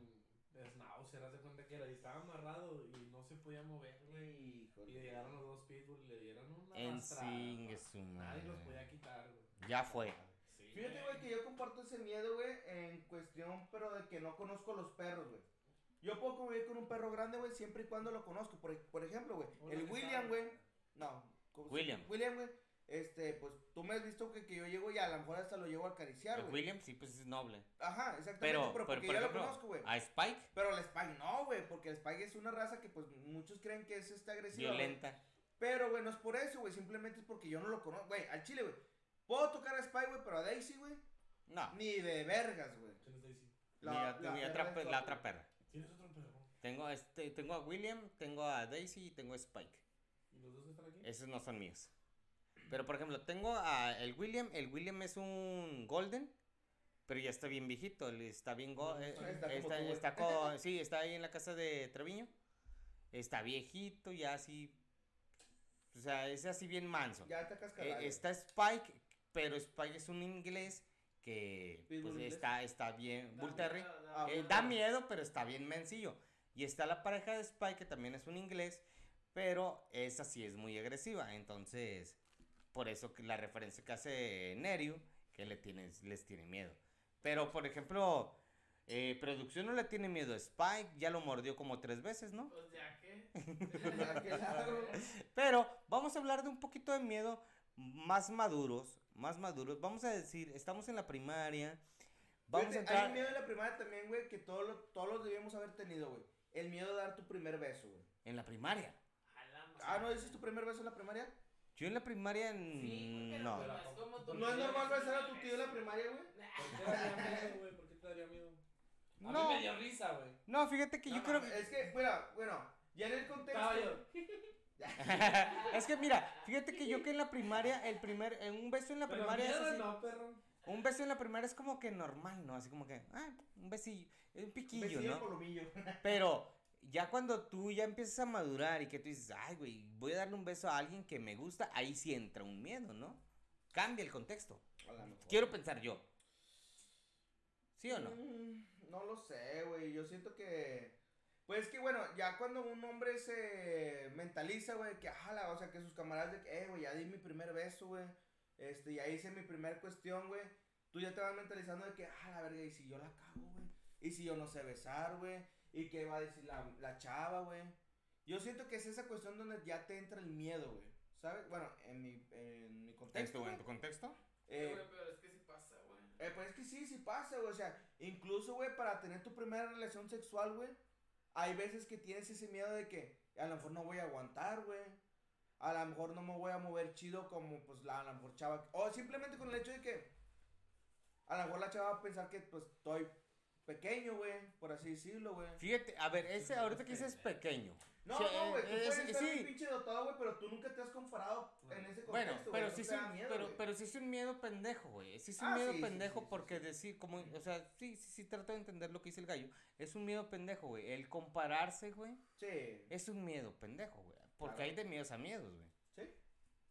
Schnauzer, haz de cuenta que era. Y estaba amarrado y no se podía mover, güey. Y Híjole. llegaron los dos pitbull y le dieron una En singue su Nadie los podía quitar, güey. Ya fue. Sí, Fíjate, güey, que yo comparto ese miedo, güey, en cuestión, pero de que no conozco los perros, güey. Yo puedo convivir con un perro grande, güey, siempre y cuando lo conozco. Por, por ejemplo, güey, el ¿qué William, güey. No. ¿cómo se- William. William, güey. Este, pues tú me has visto que, que yo llego y a lo mejor hasta lo llevo a acariciar, El güey. William sí, pues es noble. Ajá, exactamente, Pero, pero, pero, porque por yo lo conozco, güey. a Spike, Pero el Spike no, güey, porque el Spike es una raza que pues muchos creen que es esta agresiva. violenta. Pero, güey, no es por eso, güey, simplemente es porque yo no lo conozco, güey, al chile, güey. Puedo tocar a Spike, güey, pero a Daisy, güey, No. ni de vergas, güey. ¿Quién es Daisy? Ni a- ni perra otra de pe- Scott, la güey. otra perra. ¿Tienes otro perro? Tengo, este, tengo a William, tengo a Daisy y tengo a Spike. ¿Y los dos están aquí? Esos no son míos. Pero por ejemplo, tengo a el William. El William es un Golden. Pero ya está bien viejito. Está bien. go- eh, Está está, co- sí, está ahí en la casa de Treviño. Está viejito, ya así. O sea, es así bien manso. Ya está Eh, está Spike, pero Spike es un inglés que pues, está, está bien. Bull Terrier. Ah, Eh, Bull da miedo, pero está bien mencillo. Y está la pareja de Spike, que también es un inglés, pero esa sí es muy agresiva. Entonces, por eso que la referencia que hace Nerio, que le tienes, les tiene miedo. Pero, por ejemplo, eh, producción no le tiene miedo a Spike, ya lo mordió como tres veces, ¿no? Pues ya que. Pero vamos a hablar de un poquito de miedo más maduros, más maduros. Vamos a decir, estamos en la primaria. Vamos a Fíjate, entrar... Hay un miedo en la primaria también, güey, que todos lo- todos los debíamos haber tenido, güey. El miedo de dar tu primer beso, güey. En la primaria. A Ah, ¿no dices tu primer beso en la primaria? Yo en la primaria Sí, mm, pero no. no es como tu ¿No es normal besar a tu tío en la primaria, güey? ¿Por qué te daría miedo, güey? ¿Por qué te daría miedo? A No. mí me dio risa, güey. No, fíjate que yo No, creo mames, Es que, bueno, bueno, ya en el contexto. Yo. es que mira, fíjate que yo que en la primaria, el primer, un beso en la Pero primaria es así- no, perro. un beso en la primaria es como que normal, ¿no? Así como que, ah, un besillo, un piquillo, Besillo ¿no? Pero ya cuando tú ya empiezas a madurar y que tú dices, ay, güey, voy a darle un beso a alguien que me gusta, ahí sí entra un miedo, ¿no? Cambia el contexto. Quiero pensar yo. ¿Sí o no? Mm, No lo sé, güey. Yo siento que. Pues que bueno, ya cuando un hombre se mentaliza, güey, que ajala, o sea, que sus camaradas de que, eh, güey, ya di mi primer beso, güey. Este, ya hice mi primer cuestión, güey. Tú ya te vas mentalizando de que, ah, la verga, y si yo la cago, güey. Y si yo no sé besar, güey. Y qué va a decir la, la chava, güey. Yo siento que es esa cuestión donde ya te entra el miedo, güey. ¿Sabes? Bueno, en mi, en mi contexto. güey. contexto? Eh, Güey, pero es que sí pasa, güey. eh, pues es que sí, sí pasa, güey. O sea, incluso, güey, para tener tu primera relación sexual, güey, hay veces que tienes ese miedo de que a lo mejor no voy a aguantar, güey. A lo mejor no me voy a mover chido como, pues, la, a lo mejor chava. O simplemente con el hecho de que a lo mejor la chava va a pensar que, pues, estoy pequeño, güey, por así decirlo, güey. Fíjate, a ver, ese ahorita que dices pequeño. No, Sí, no, güey, tú eh, puedes sí, estar sí. bien pinche dotado, güey, pero tú nunca te has comparado en ese contexto, Bueno, pero sí, es un, miedo, pero, pero sí es un miedo pendejo, güey. Sí es un Ah, miedo sí, pendejo sí, sí, porque sí. decir, como, o sea, sí, sí, sí, trato de entender lo que dice el gallo. Es un miedo pendejo, güey. El compararse, güey, Sí, es un miedo pendejo, güey. Porque Claro. hay de miedos a miedos, güey. sí.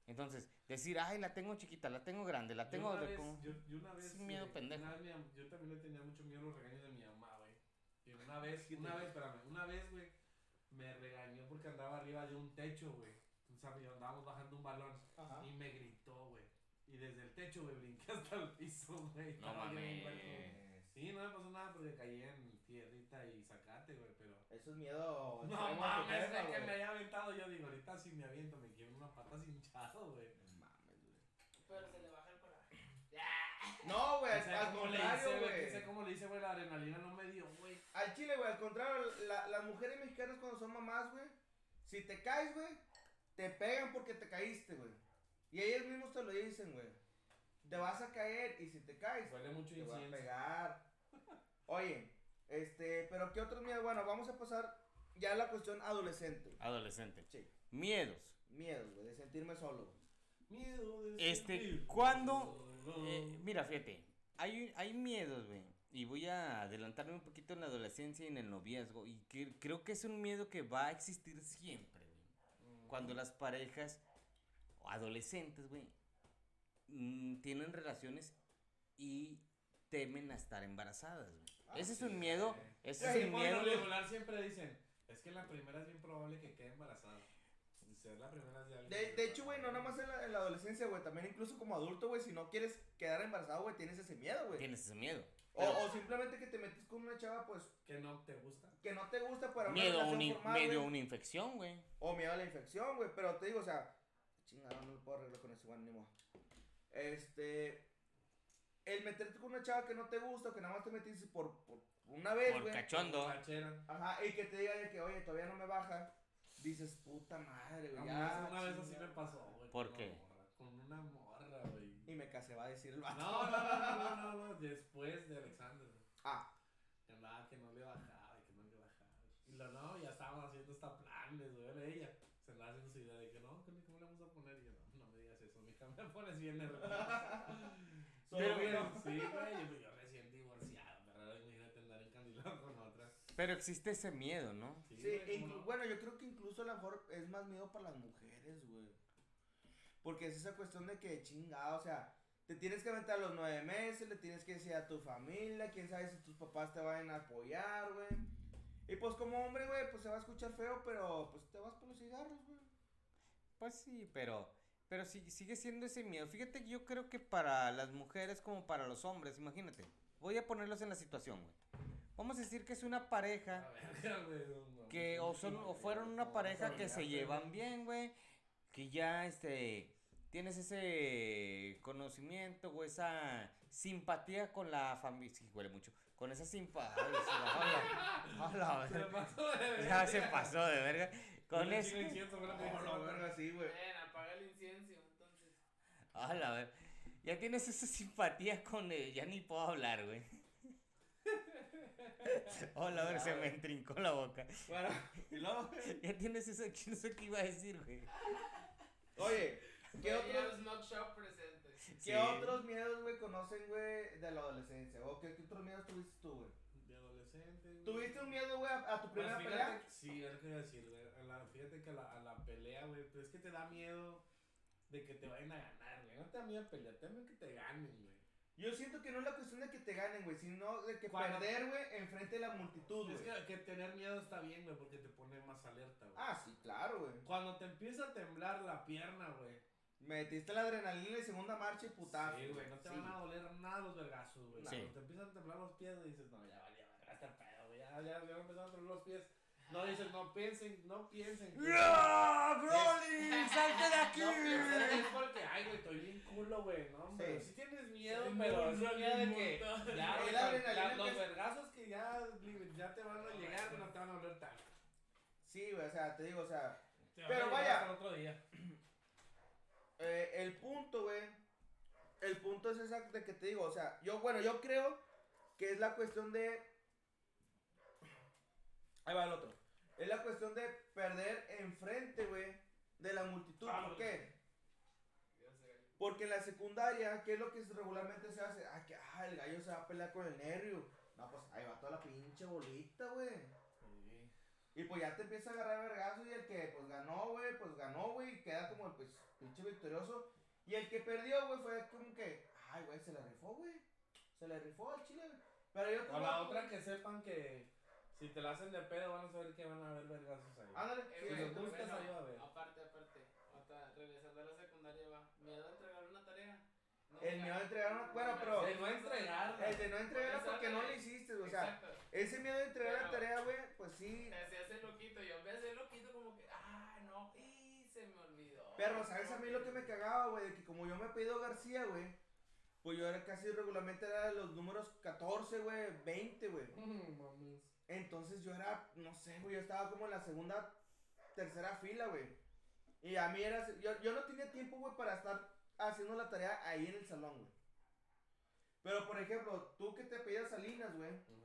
Entonces, decir, ay, la tengo chiquita, la tengo grande, la tengo yo una de vez, como... yo, yo una vez, Es un miedo eh, pendejo. una vez yo también le tenía mucho miedo a los regaños de mi mamá, güey. Y una vez, una vez, espérame, una vez, güey, me regañó porque andaba arriba de un techo, güey. Tú sabes, andábamos bajando un balón Ajá. y me gritó, güey. Y desde el techo, güey, brinqué hasta el piso, güey. No mames. Sí, no me pasó nada porque caí en tierrita y sacate, güey, pero... Eso es miedo. No mames, de que me haya aventado, yo digo, ahorita si me aviento me quiero una pata hinchado, güey. No mames, güey. Pero se le coraje. No, güey, al contrario, güey. sé cómo le hice, güey. La adrenalina no me dio, güey. Al chile, güey, al contrario, la- las mujeres mexicanas cuando son mamás, güey, si te caes, güey, te pegan porque te caíste, güey. Y ellos mismos te lo dicen, güey. Te vas a caer y si te caes, Huele mucho te va a pegar. Oye, este, pero ¿qué otros miedos? Bueno, vamos a pasar ya a la cuestión adolescente. Adolescente. Sí, Miedos. miedos, güey, de sentirme solo. Miedo de Este, sentir ¿cuándo? Eh, mira, fíjate. Hay, hay miedos, güey. Y voy a adelantarme un poquito en la adolescencia y en el noviazgo. Y que, creo que es un miedo que va a existir siempre, güey. Cuando las parejas o adolescentes, güey, mm, tienen relaciones y temen a estar embarazadas, güey. Ah, ese es sí, un miedo, güey. ese Sí, es un miedo. regular siempre dicen, es que la primera es bien probable que quede embarazada. Y ser la primera es de alguien. De, de hecho, güey, no nada más en la, en la adolescencia, güey, también incluso como adulto, güey, si no quieres quedar embarazado, güey, tienes ese miedo, güey. Tienes ese miedo. O, o simplemente que te metes con una chava, pues, Que no te gusta. que no te gusta para una Miedo a relación una, in- formal, medio a güey. una infección, güey. O miedo a la infección, güey. Pero te digo, o sea, chingada, no lo puedo arreglar con ese güey, ni modo. Este. El meterte con una chava que no te gusta, o que nada más te metiste por, por una vez, Por güey. cachondo. Borrachera. Ajá, y que te diga de que, oye, todavía no me baja. Dices, puta madre, A güey. ya, una vez así me pasó, güey. ¿Por con qué? una morra, Con una morra, güey. Y me casé, va a decir el vato. No, no, no, no, no, no, después de Alexander. Ah, Que andaba que no le bajaba, y que no le bajaba. Y lo no, ya estábamos haciendo hasta planes, güey. era Ella se andaba haciendo su idea de que no, que ¿cómo le vamos a poner? Y yo, no, no me digas eso, mija, me pones bien nerviosa. Pero, güey, Sí, güey, yo, yo recién divorciado, pero imagínate andar encandilado con otra. Pero existe ese miedo, ¿no? Sí, güey, inclu- ¿cómo no? bueno, yo creo que incluso a lo mejor es más miedo para las mujeres, güey. Porque es esa cuestión de que chingada, o sea, te tienes que aventar los nueve meses, le tienes que decir a tu familia, quién sabe si tus papás te van a apoyar, güey. Y pues como hombre, güey, pues se va a escuchar feo, pero pues te vas por los cigarros, güey. Pues sí, pero, pero sí, sigue siendo ese miedo. Fíjate que yo creo que para las mujeres como para los hombres, imagínate. Voy a ponerlos en la situación, güey. Vamos a decir que es una pareja que o son o fueron una pareja que se llevan bien, güey, que ya este tienes ese conocimiento o esa simpatía con la familia, sí, huele mucho, con esa simpatía, ya se pasó de verga, con verga, sí, güey. Apaga el incienso, entonces. Hola, ver. Ya tienes esa simpatía con él. Ya ni puedo hablar, güey. Hola, a ver, se me entrincó la boca. Bueno, y luego, Ya tienes eso, que no sé qué iba a decir, güey. oye, ¿qué otros, Smoke Shop presentes. ¿qué Sí. otros miedos, güey, conocen, güey, de la adolescencia? ¿O qué, qué otros miedos tuviste tú, güey? De adolescente. güey. ¿Tuviste un miedo, güey, a, a tu Pues primera fíjate, pelea? Sí, es lo que iba a decir, güey. a la- Fíjate que a la, a la pelea, güey, pues es que te da miedo de que te vayan a ganar, güey. No te da miedo pelear, te da miedo que te ganen, güey. Yo siento que no es la cuestión de que te ganen, güey, sino de que Cuando- perder, güey, enfrente de la multitud, Es güey. que, que tener miedo está bien, güey, porque te pone más alerta, güey. Ah, sí, claro, güey. Cuando te empieza a temblar la pierna, güey. Metiste la adrenalina y segunda marcha y putazo. Sí, güey, no te Sí. van a doler nada los vergazos, güey. Sí. Cuando te empiezan a temblar los pies, dices, no, ya vale, va a estar pedo, güey. Ya, ya, ya me empezaron a temblar los pies. No dices, no piensen, no piensen. ¡No, Broly! ¡Salte de aquí! No piensen, es porque, ay, güey, estoy bien culo, güey, ¿no? Sí. Pero sí tienes miedo, Sí, pero es miedo de que ya, güey, la- los vergazos que ya, ya te van a llegar, no te van a doler tanto. Sí, güey, o sea, te digo, o sea, Te Pero vaya. otro día. eh, el punto, güey, el punto es exacto de que te digo, o sea, yo, bueno, yo creo que es la cuestión de... Ahí va el otro. Es la cuestión de perder enfrente, güey, de la multitud. Ah, ¿Por qué? Porque en la secundaria, ¿qué es lo que regularmente se hace? Ah, que ah, el gallo se va a pelear con el nervio. No, pues ahí va toda la pinche bolita, güey. Y pues ya te empieza a agarrar vergazo y el que pues ganó, güey, pues ganó, güey, queda como el pues pinche victorioso. Y el que perdió, güey, fue como que, ay, güey, se le rifó, güey. Se le rifó al chile, güey. Pero yo O la otra que sepan que si te la hacen de pedo van a saber que van a haber vergazos ahí. Ándale, Eh, sí, Si los buscas bueno, ahí va a ver. Aparte, aparte. Otra, regresando a la secundaria va. Miedo a entregar una tarea. No, El miedo a entregar una- bueno, pero- De no entregarla. El de no entregarla porque no le hiciste, güey. O sea, Exacto. ese miedo de entregar la Pero- tarea, güey, pues sí. Te hacías el loquito. Yo me hacía el loquito como que, ah, no, y se me olvidó. Perro, ¿sabes a mí lo que me cagaba, güey? De que como yo me he pedido García, güey, pues yo era casi regularmente era de los números 14, güey, 20, güey. Mm, mames. Entonces yo era, no sé, güey, yo estaba como en la segunda, tercera fila, güey. Y a mí era, yo, yo no tenía tiempo, güey, para estar haciendo la tarea ahí en el salón, güey. Pero, por ejemplo, tú que te pedías Salinas, güey, pues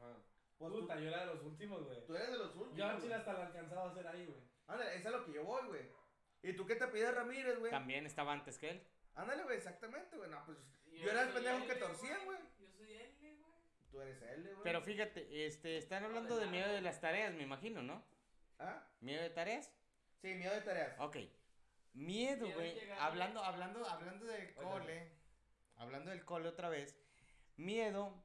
tú, Puta, yo era de los últimos, güey. tú eres de los últimos. Yo. Chile hasta lo alcanzaba a hacer ahí, güey. Ándale, eso es a lo que yo voy, güey. ¿Y tú qué te pedías Ramírez, güey? También estaba antes que él. Ándale, güey, exactamente, güey. No, pues yo era el pendejo que torcía, güey. Yo soy L, güey. Tú eres él, güey. Pero fíjate, este, están hablando de miedo de las tareas, me imagino, ¿no? ¿Ah? ¿Miedo de tareas? Sí, miedo de tareas. Ok. Miedo, güey. de llegar, Hablando, hablando, hablando del cole. Hablando del cole otra vez. Miedo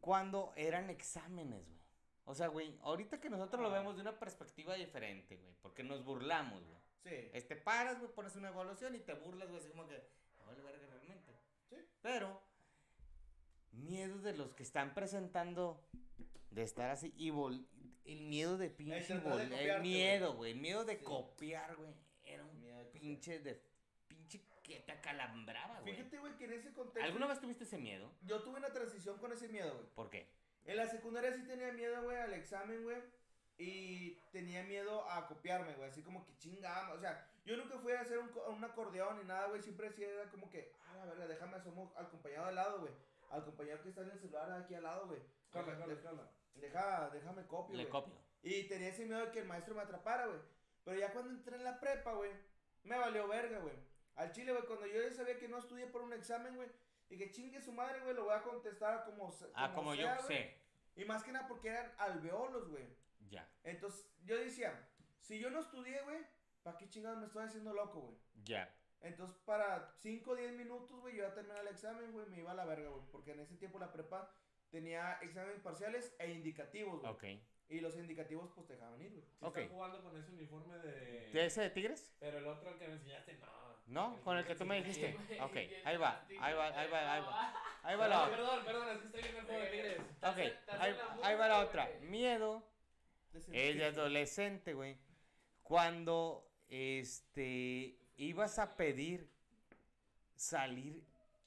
cuando eran exámenes, güey. O sea, güey, ahorita que nosotros lo vemos de una perspectiva diferente, güey. Porque nos burlamos, güey. Sí. Este, paras, güey, pones una evaluación y te burlas, güey, así como que, "Me vale verga realmente. Sí. Pero, miedo de los que están presentando, de estar así, y vol el miedo de pinche tratar de el miedo, güey, el miedo de Sí. copiar, güey, era un Miedo pinche de, pinche que te acalambraba, güey. Fíjate, güey, que en ese contexto. ¿Alguna vez tuviste ese miedo? Yo tuve una transición con ese miedo, güey. ¿Por qué? En la secundaria sí tenía miedo, güey, al examen, güey. Y tenía miedo a copiarme, güey. Así como que chingamos. O sea, yo nunca fui a hacer un, un acordeón ni nada, güey. Siempre sí era como que, ah, la verga, déjame asomo al compañero de lado, güey. Al compañero que está en el celular aquí al lado, güey. Calma, calma, calma. Deja, déjame copio, Le güey. copio. Y tenía ese miedo de que el maestro me atrapara, güey. Pero ya cuando entré en la prepa, güey, me valió verga, güey. Al chile, güey, cuando yo ya sabía que no estudié por un examen, güey, y que chingue su madre, güey, lo voy a contestar como, Ah, como yo güey. sé. Y más que nada porque eran alveolos, güey. Ya, Entonces, yo decía, si yo no estudié, güey, ¿para qué chingados me estoy haciendo loco, güey? ya. Entonces, para 5 o 10 minutos, güey, yo ya terminé el examen, güey, me iba a la verga, güey. Porque en ese tiempo la prepa tenía exámenes parciales e indicativos, güey. Ok. Y los indicativos, pues, te dejaban ir, güey. Sí Ok. está jugando con ese uniforme de... ¿De ese de Tigres? Pero el otro que me enseñaste, no. No, con el que tú me dijiste. Güey, Ok, ahí va, ahí va, ahí va, ahí va. Ahí va la otra. perdón, perdón, es que estoy viendo el juego de Tigres. Ok, ahí, ahí va la otra. Miedo es de adolescente, güey. Cuando, este, ibas a pedir salir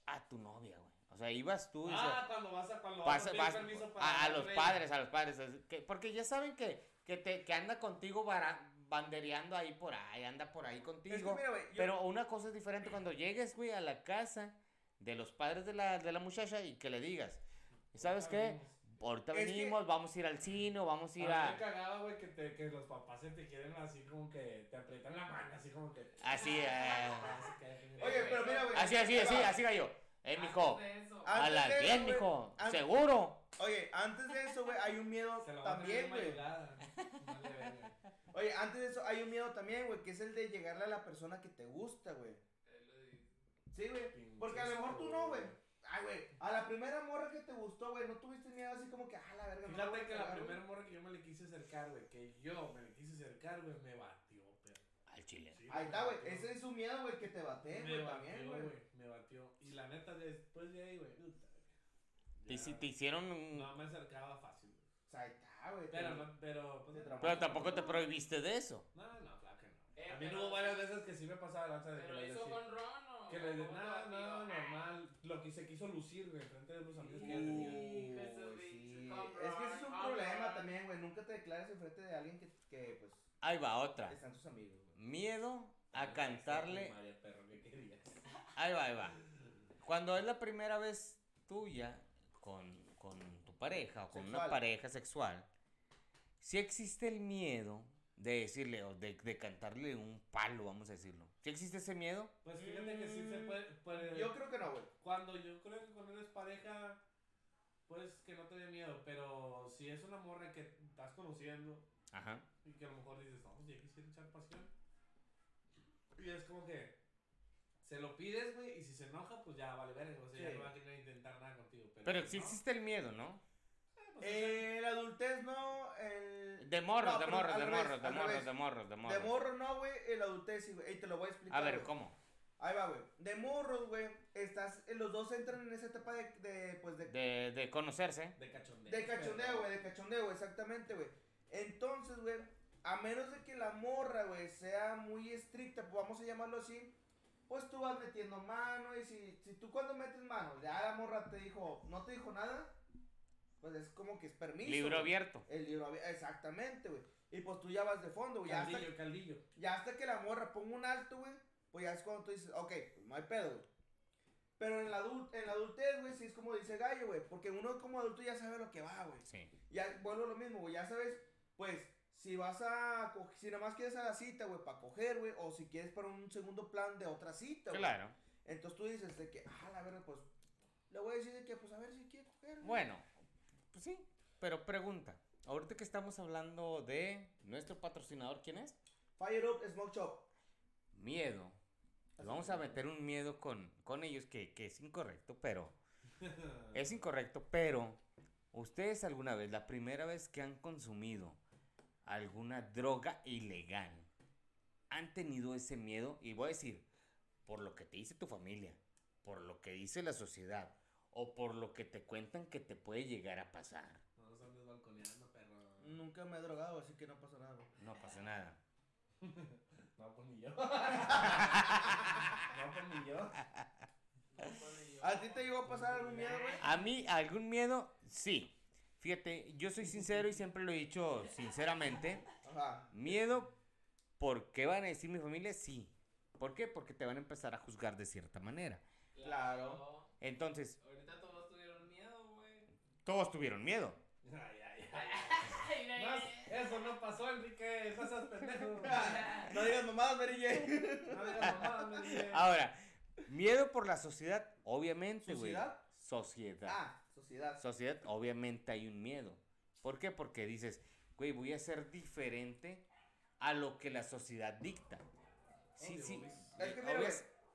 a tu novia, güey. O sea, ibas tú y Ah, cuando vas a, cuando vas vas- permiso para a, a los padres, a los padres. es que- porque ya saben que, que, te, que anda contigo bara- bandereando ahí por ahí, anda por ahí Es contigo. que, mira, güey, yo- Pero una cosa es diferente cuando llegues, güey, a la casa de los padres de la, de la muchacha y que le digas, ¿y sabes qué? Ahorita Es que- venimos, vamos a ir al cine, o vamos a ir A mí a... me cagaba, güey, que, te, que los papás se te quieren así como que te aprietan la mano, así como que... Así, eh, Así que- Oye, pero mira, güey. así, así, así, así, gallo. Eh, mijo, Antes de eso, Ah, a Antes las de eso, 10, güey, mijo, an- seguro. Oye, antes de eso, güey, hay un miedo Se lo va a también, güey. Oye, antes de eso hay un miedo también, güey, que es el de llegarle a la persona que te gusta, güey. Sí, güey. Porque a lo mejor tú no, güey. Ay, güey, a la primera morra que te gustó, güey, no tuviste miedo así como que, ah, la verga, no Fíjate a que la primera morra que yo me le quise acercar, güey, que yo me le quise acercar, güey, me batió, pero. Al chile. Sí, Ahí está, güey, ese es su miedo, güey, que te baten, Me güey, también, güey. Me batió. Y la neta, después de ahí, güey, Te, te hicieron un... No me acercaba fácil, güey. O sea, ahí está, güey. Pero, te- no, pero, pues, te. Pero tampoco te prohibiste de eso. No, no, claro que no. Eh, a mí pero- no hubo varias veces que sí me pasaba la lanza de que Pero decía. con Ron. Que le de nada, nada, normal. Lo que se quiso lucir, güey, frente de los amigos que ella tenía. Uy, Jesús, sí. come Es que ese es un problema también, güey. Nunca te declares enfrente de alguien que, que pues, Ahí va otra. están tus amigos, güey. Miedo a cantarle... María Perro, ¿qué querías? Ahí va, ahí va. Cuando es la primera vez tuya con, con tu pareja o con una pareja sexual, si existe el miedo de decirle o de, de cantarle un palo, vamos a decirlo. ¿Sí existe ese miedo? Pues fíjate que sí se puede. puede- Yo creo que no, güey. Cuando yo creo que cuando eres pareja, pues que no te dé miedo. Pero si es una morra que estás conociendo Ajá. y que a lo mejor dices, no, pues ya quisiera echar pasión. Y es como que se lo pides, güey, y si se enoja, pues ya vale verga. O sea, ya Sí. no va a querer intentar nada contigo. Pero, Pero si sí no, existe el miedo, ¿no? Eh, pues, o sea, la adultez no, el... De morros, No, de morros, de morros, de morros, de morros, de morros. De morro no, güey, el adultez sí, güey. Y te lo voy a explicar. A ver. ¿cómo? Ahí va, güey. De morros, güey, estás, eh, los dos entran en esa etapa de, de pues, de, De, de conocerse. de cachondeo. de cachondeo, güey, de cachondeo, güey, exactamente, güey. Entonces, güey, a menos de que la morra, güey, sea muy estricta, pues vamos a llamarlo así, pues tú vas metiendo mano y si, si tú cuando metes mano, ya la morra te dijo, no te dijo nada, pues es como que es permiso. Libro güey. abierto. El libro abierto, exactamente, güey. Y pues tú ya vas de fondo, güey. Ya hasta, Caldillo, caldillo. ya hasta que la morra ponga un alto, güey, pues ya es cuando tú dices, ok, pues no hay pedo, güey. Pero en la, adult en la adultez, güey, sí es como dice Gallo, güey. Porque uno como adulto ya sabe lo que va, güey. Sí. Ya vuelvo a lo mismo, güey. Ya sabes, pues, si vas a. Si nada más quieres a la cita, güey, para coger, güey. O si quieres para un segundo plan de otra cita, güey. Claro. Entonces tú dices de que, ah, la verdad, pues. Le voy a decir de que, pues, a ver si quiere coger. güey. Bueno, pues sí. Pero pregunta. Ahorita que estamos hablando de nuestro patrocinador, ¿quién es? Fire Up Smoke Shop. Miedo. Vamos a meter un miedo con, con ellos que, que es incorrecto, pero... Es incorrecto, pero... ¿Ustedes alguna vez, la primera vez que han consumido alguna droga ilegal, han tenido ese miedo? Y voy a decir, por lo que te dice tu familia, por lo que dice la sociedad, o por lo que te cuentan que te puede llegar a pasar. No nos andes balconeando, perro. Nunca me he drogado, así que no pasa nada, güey. No pasa nada. No, pues ni yo. no, pues ni yo. ¿A ti te llegó a pasar algún miedo, güey? A mí, algún miedo, sí. Fíjate, yo soy sincero y siempre lo he dicho sinceramente. Ajá. Miedo, ¿por qué van a decir mi familia? Sí. ¿Por qué? Porque te van a empezar a juzgar de cierta manera. Claro. Entonces, Ahorita todos tuvieron miedo, güey. Todos tuvieron miedo. Ay, ay, ay. Más, eso no pasó, Enrique. No seas pendejo. No digas mamadas, Mary Jane. No digas mamadas, me dije. Ahora, miedo por la sociedad, obviamente, güey. ¿Sociedad? Sociedad. Ah, sociedad. Sociedad, obviamente hay un miedo. ¿Por qué? Porque dices, güey, voy a ser diferente a lo que la sociedad dicta. Sí, sí. Es que mira,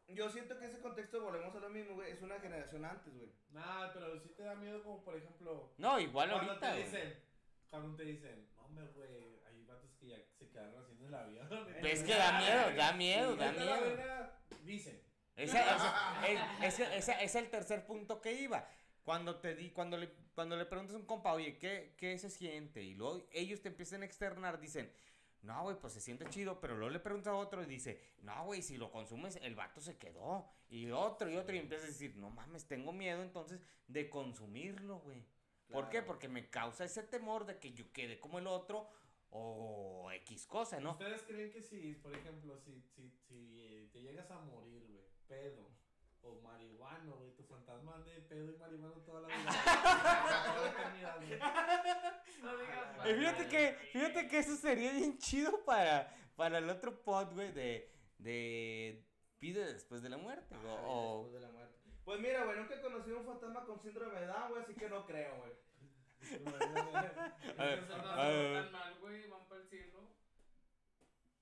yo siento que ese contexto, volvemos a lo mismo, güey, es una generación antes, güey. Nah, pero sí te da miedo como, por ejemplo... No, igual Cuando ahorita. te güey. dicen... Cuando te dicen... No, hombre, güey. Hay vatos que ya se quedaron haciendo el avión. Ves que da miedo, da miedo, da miedo. Dicen. Ese, ese- el- ese- ese- es el tercer punto que iba. Cuando te di, cuando le, cuando le preguntas a un compa, oye, ¿qué, ¿qué se siente? Y luego ellos te empiezan a externar, dicen, no, güey, pues se siente chido, pero luego le preguntas a otro y dice, no, güey, si lo consumes, el vato se quedó. Y otro y otro, y empiezas a decir, no mames, tengo miedo entonces de consumirlo, güey. ¿Por qué? Porque me causa ese temor de que yo quede como el otro o X cosa, ¿no? ¿Ustedes creen que si, por ejemplo, si, si, si te llegas a morir, güey, pedo o marihuano, güey, fantasma ande de pedo y marihuano toda la vida? Güey. No digas Y fíjate mal, que, güey. fíjate que eso sería bien chido para, para el otro pod, güey, de, de Pide después de la muerte, güey, Ah, o- después de la muerte. Pues mira, güey, nunca he conocido un fantasma con síndrome de Down, güey, así que no creo, güey. Ver. portan mal, güey, van para el cielo.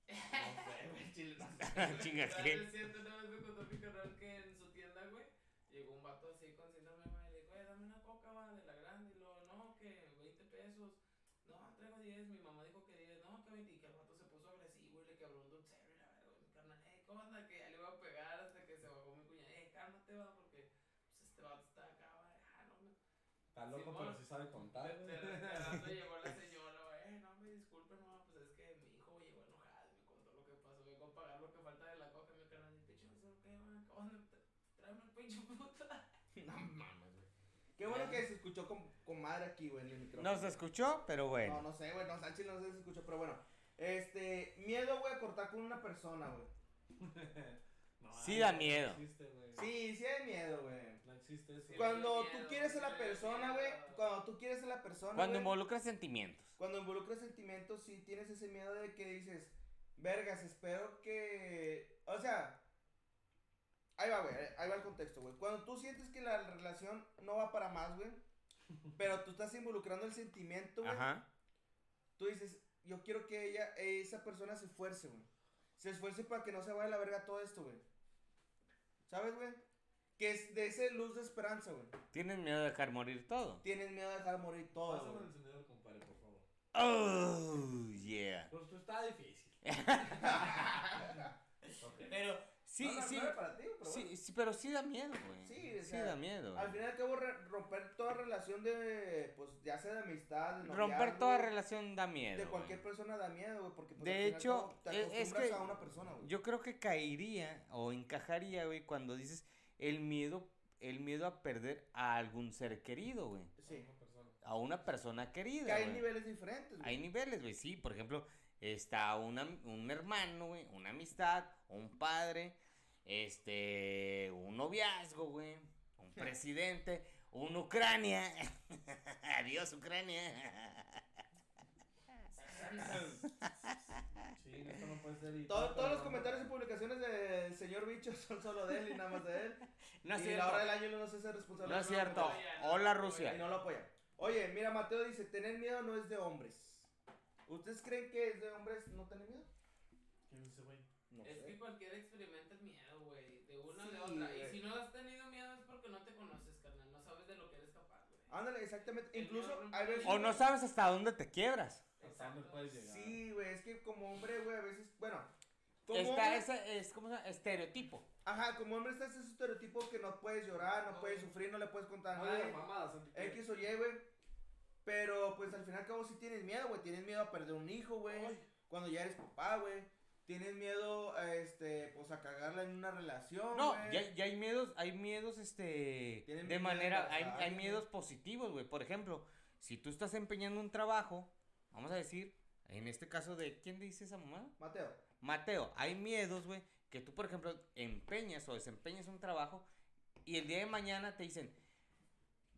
No sé, güey, chile, no sé. Chingas, ¿qué? se siente, una vez me contó mi carnal que en su tienda, güey, llegó un vato así con síndrome de Down y le dijo, "Güey, dame una coca, va, de la grande. Y luego, no, que 20 pesos. No, traigo 10. Mi mamá dijo que 10. No, que 20. Y que el vato se puso agresivo y le quebró un dulcero y la verga, mi carnal. Eh, ¿cómo anda? Que ya le iba a pegar hasta que se bajó mi cuñada. Eh, cálmate, va, porque pues, este vato está acá, va. Ah, no, me. Está loco, Simón. pero sí sabe contar, De, güey. de, de rato llegó la señora, güey, eh, no me disculpen, no, pues es que mi hijo llegó enojado y me contó lo que pasó, vengo a pagar lo que falta de la coca, mi canal, y pinche, no sé qué, man, ¿qué onda? Tráeme el pinche puta. No mames, güey. Qué bueno que se escuchó con, con madre aquí, güey, en el micrófono. No se escuchó, pero No, bueno. no sé, güey, no, Sánchez no sé si se escuchó, pero bueno. Este, miedo, güey, a cortar con una persona, güey. No, Sí da no miedo. existe, güey. Sí, sí hay miedo, güey. No existe eso. Sí, Cuando miedo, tú quieres a la persona, güey, cuando tú quieres a la persona, Cuando involucras sentimientos. cuando involucras sentimientos, sí tienes ese miedo de que dices, vergas, espero que, o sea, ahí va, güey, ahí va el contexto, güey. Cuando tú sientes que la relación no va para más, güey, pero tú estás involucrando el sentimiento, güey, Ajá. tú dices, yo quiero que ella, esa persona se esfuerce, güey. Se esfuerce para que no se vaya a la verga todo esto, güey. ¿Sabes, güey? Que es de ese luz de esperanza, güey. Tienes miedo de dejar morir todo. Tienes miedo de dejar morir todo, Pásame el encendedor, compadre, por favor. Oh, yeah. Pues tú está difícil. Ok. Pero sí, No, sí, para ti, pero sí, bueno. sí, pero sí da miedo, güey. Sí, o sí sea, da miedo. Al fin y al cabo, re- romper toda relación de, pues, ya sea de amistad, de Romper toda relación da miedo. de güey. cualquier persona da miedo, güey, porque pues, De al hecho, cabo, te es- es acostumbras que a una persona, güey. Yo creo que caería o encajaría, güey, cuando dices el miedo, el miedo a perder a algún ser querido, güey. Sí. A una persona querida. Que hay güey. niveles diferentes, güey. Hay niveles, güey, sí. Por ejemplo, está una, un hermano, güey, una amistad, un padre, este, un noviazgo, güey, un presidente, un Ucrania. Adiós, Ucrania. Sí, esto no puede ser. y Todo- todo, todos los comentarios y publicaciones del señor Bicho son solo de él y nada más de él. No es y cierto. la hora del año no se hace responsable. No es cierto. Hola, Rusia. Y no lo apoya. Oye, mira, Mateo dice, tener miedo no es de hombres. ¿Ustedes creen que es de hombres no tener miedo? ¿Quién es ese güey? No Es sé. que cualquiera experimenta el miedo. De otra. Y si no has tenido miedo es porque no te conoces, carnal. No sabes de lo que eres capaz, güey. Ándale, exactamente. El Incluso hay veces... O no sabes hasta dónde te quiebras. ¿Hasta dónde Exacto. puedes llegar? Sí, güey, es que como hombre, güey, a veces, bueno, como Está hombre, ese, es como estereotipo. ajá, como hombre está ese estereotipo que no puedes llorar, no No. puedes sufrir, no le puedes contar a No mamadas, X o Y, güey, pero pues al fin y al cabo sí tienes miedo, güey, tienes miedo a perder un hijo, güey, cuando ya eres papá, güey, tienes miedo, a, este, pues a cagarla en una relación, No, güey. ya, ya hay miedos, hay miedos, este, de miedo manera, hay, hay miedos positivos, güey. Por ejemplo, si tú estás empeñando un trabajo, vamos a decir, en este caso de, ¿quién dice esa mamá? Mateo, Mateo, hay miedos, güey, que tú, por ejemplo, empeñas o desempeñas un trabajo y el día de mañana te dicen,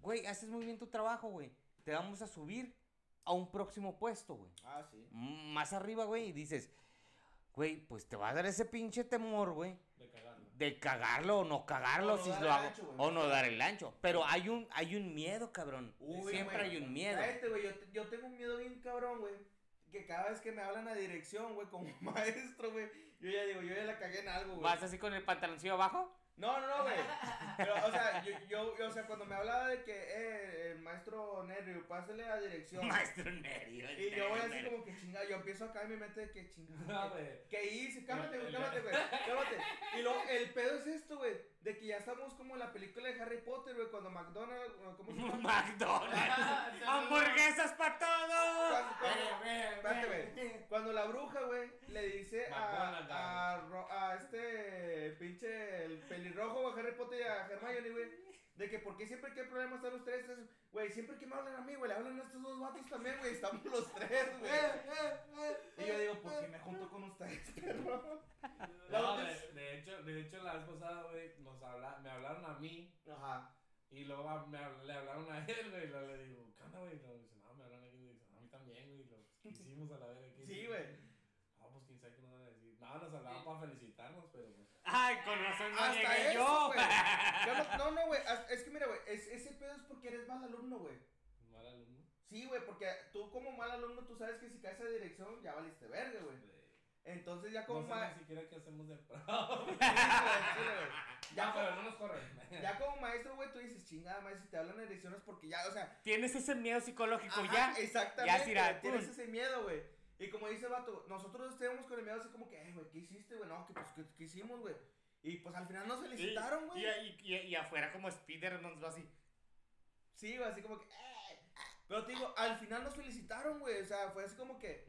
güey, haces muy bien tu trabajo, güey, te vamos a subir a un próximo puesto, güey. ah, sí, M- Más arriba, güey, y dices, güey, pues te va a dar ese pinche temor, güey, De cagarla. de cagarlo o no cagarlo O no si dar lo el hago ancho, güey. o no dar el ancho. Pero hay un hay un miedo, cabrón. Uy, Siempre güey. hay un miedo. Cállate, güey, yo, yo tengo un miedo bien cabrón, güey. Que cada vez que me hablan a dirección, güey, como maestro, güey, yo ya digo, yo ya la cagué en algo, güey. ¿Vas así con el pantaloncillo abajo? No, no, no, güey. Pero, o sea, yo, yo, yo, o sea, cuando me hablaba de que, eh, el maestro Nervio, pásale a dirección. Maestro Nerio. Y yo voy así como que chingada, yo empiezo acá en mi mente de que chingada. No, güey. ¿Qué hice? Cálmate, güey, cálmate, güey. Cálmate. Y luego, el pedo es esto, güey. De que ya estamos como en la película de Harry Potter, güey. Cuando McDonald's, ¿cómo se llama? McDonald's. ¡Hamburguesas para todos! Espérate, güey. Cuando la bruja, güey, le dice a, a este pinche, el pelirrojo, a Harry Potter y a Hermione, güey, de que por qué siempre que hay problemas están los tres, es- güey, siempre que me hablan a mí, güey, le hablan a estos dos vatos también, güey, estamos los tres, güey. Y yo digo, ¿por qué me junto con ustedes, perro? No, de, de hecho, de hecho, la vez pasada, güey, nos habla, me hablaron a mí Ajá. y luego a- me le hablaron a él, güey, y luego le digo, ¿qué onda, güey? Y luego dice, no, me hablan aquí, y dice, a mí también, güey, ¿qué hicimos a la verga? ¿Qué Sí, hicimos?" güey. No, pues quién sabe qué nos van a decir. No, nos hablaban para pues. Ay, con razón no Hasta llegué eso, yo. güey. Yo no, no, no, güey, es que mira, güey, es- ese pedo es porque eres mal alumno, güey. Mal alumno. Sí, güey, porque tú como mal alumno, tú sabes que si caes a dirección, ya valiste verga, güey. Entonces ya como No sé ma- ni siquiera qué hacemos de pro. Sí, güey, sí, güey. Ya, Ya, pero no nos corren. ya como maestro, güey, tú dices, chingada, maestro, si te hablan en direcciones porque ya, o sea, Tienes ese miedo psicológico ajá, ya. exactamente, ya, tienes ese miedo, güey. Y como dice el vato, nosotros estábamos con el miedo así como que, eh, güey, ¿qué hiciste, güey? No, que pues, ¿qué, qué hicimos, güey? Y pues al final nos felicitaron, güey. Y, y, y- y afuera como Spider nos va así. Sí, güey, así como que, eh. Pero te digo, al final nos felicitaron, güey. O sea, fue así como que.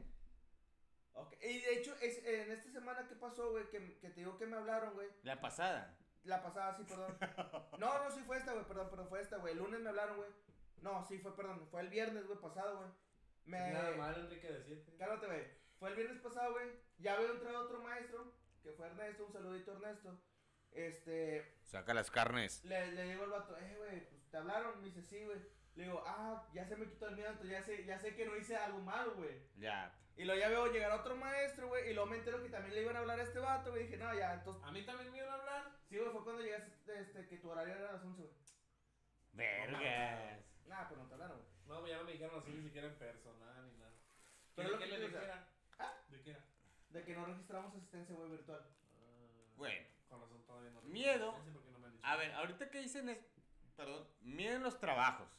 Ok. Y de hecho, es, en esta semana que pasó, güey, que, que te digo que me hablaron, güey. La pasada. La pasada, sí, perdón. No, no, sí fue esta, güey, perdón, pero fue esta, güey. El lunes me hablaron, güey. No, sí, fue, perdón, fue el viernes, güey, pasado, güey. Me. Nada mal, Enrique, decirte. Cálmate, güey. Fue el viernes pasado, güey. Ya había entrado otro maestro, que fue Ernesto, un saludito, Ernesto. Este, Saca las carnes. le, le digo al vato, eh, güey, pues te hablaron. Me dice, sí, güey. Le digo, ah, ya se me quitó el miedo, entonces ya sé, ya sé que no hice algo malo, güey. Ya. Y luego ya veo llegar otro maestro, güey, y luego me entero que también le iban a hablar a este vato, güey. Dije, no, ya, entonces. A mí también me iban a hablar. Sí, güey, fue cuando llegaste, este, que tu horario era a las 11, güey. Vergas. Nah, pues no te hablaron, güey. No, pues ya no me dijeron así ni siquiera en nada. Pero ¿Qué, lo qué que le dijera? ¿Ah? ¿De qué era? De que no registramos asistencia, güey, virtual. Ah, Bueno. Con razón todavía no. Miedo. No me. A ver, ahorita que dicen es. Perdón. Miedo en los trabajos.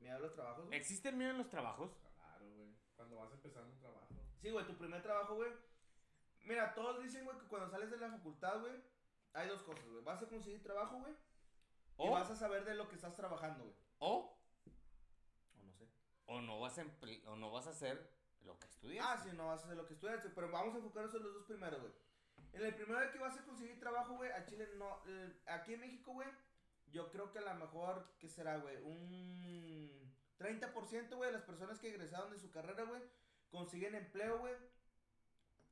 Me los trabajos, güey. ¿Existe el miedo en los trabajos? Claro, güey. Cuando vas empezando un trabajo. Sí, güey, tu primer trabajo, güey. Mira, todos dicen, güey, que cuando sales de la facultad, güey, hay dos cosas, güey. Vas a conseguir trabajo, güey. Y O, vas a saber de lo que estás trabajando, güey. o, O no sé. o no vas a o no vas a hacer lo que estudias. Ah, sí, no vas a hacer lo que estudiaste, pero vamos a enfocarnos en los dos primeros, güey. En el primero que vas a conseguir trabajo, güey, a Chile no. eh, aquí en México, güey, yo creo que a lo mejor, ¿qué será, güey? Un 30%, güey, de las personas que egresaron de su carrera, güey, consiguen empleo, güey.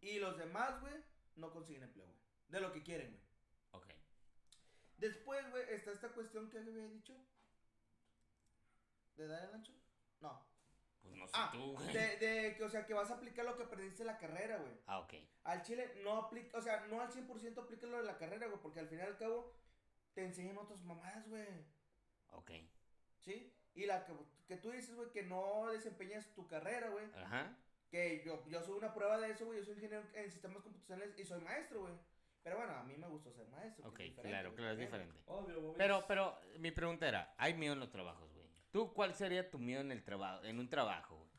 Y los demás, güey, no consiguen empleo, güey. De lo que quieren, güey. Ok. Después, güey, está esta cuestión que había dicho. ¿De dar el ancho? No. Pues no sé Ah, tú, güey. de, de que, o sea, que vas a aplicar lo que aprendiste en la carrera, güey. Ah, ok. Al chile no aplica, o sea, no al 100% aplica lo de la carrera, güey, porque al fin y al cabo te enseñan otras mamadas, güey. Ok. ¿Sí? Y la que, que tú dices, güey, que no desempeñas tu carrera, güey. Ajá. Que yo, yo soy una prueba de eso, güey. Yo soy ingeniero en sistemas computacionales y soy maestro, güey. Pero bueno, a mí me gusta ser maestro. que Ok, claro, claro, es diferente. Obvio, güey. Pero, pero, mi pregunta era, hay miedo en los trabajos. ¿Tú cuál sería tu miedo en el trabajo, en un trabajo, güey?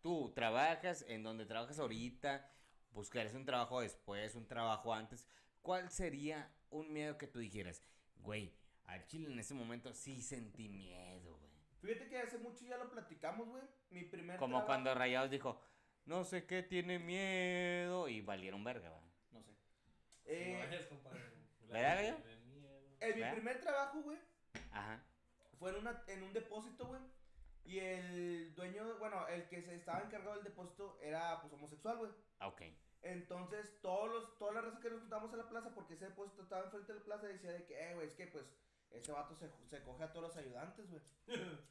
Tú trabajas en donde trabajas ahorita, buscarías un trabajo después, un trabajo antes. ¿Cuál sería un miedo que tú dijeras, güey, al chile en ese momento sí sentí miedo, güey? Fíjate que hace mucho ya lo platicamos, güey. Mi primer Como trabajo- cuando Rayados dijo, no sé qué tiene miedo y valieron verga, güey. No sé. No Eh, es, compadre. La ¿Verdad, miedo. en mi primer trabajo, güey, Ajá. Fue en, una, en un depósito, güey. Y el dueño, bueno, el que se estaba encargado del depósito era, pues, homosexual, güey. Ah, Ok. Entonces, todos los, toda la raza que nos juntamos en la plaza, porque ese depósito estaba enfrente de la plaza, decía de que, eh, güey, es que, pues, ese vato se, se coge a todos los ayudantes, güey.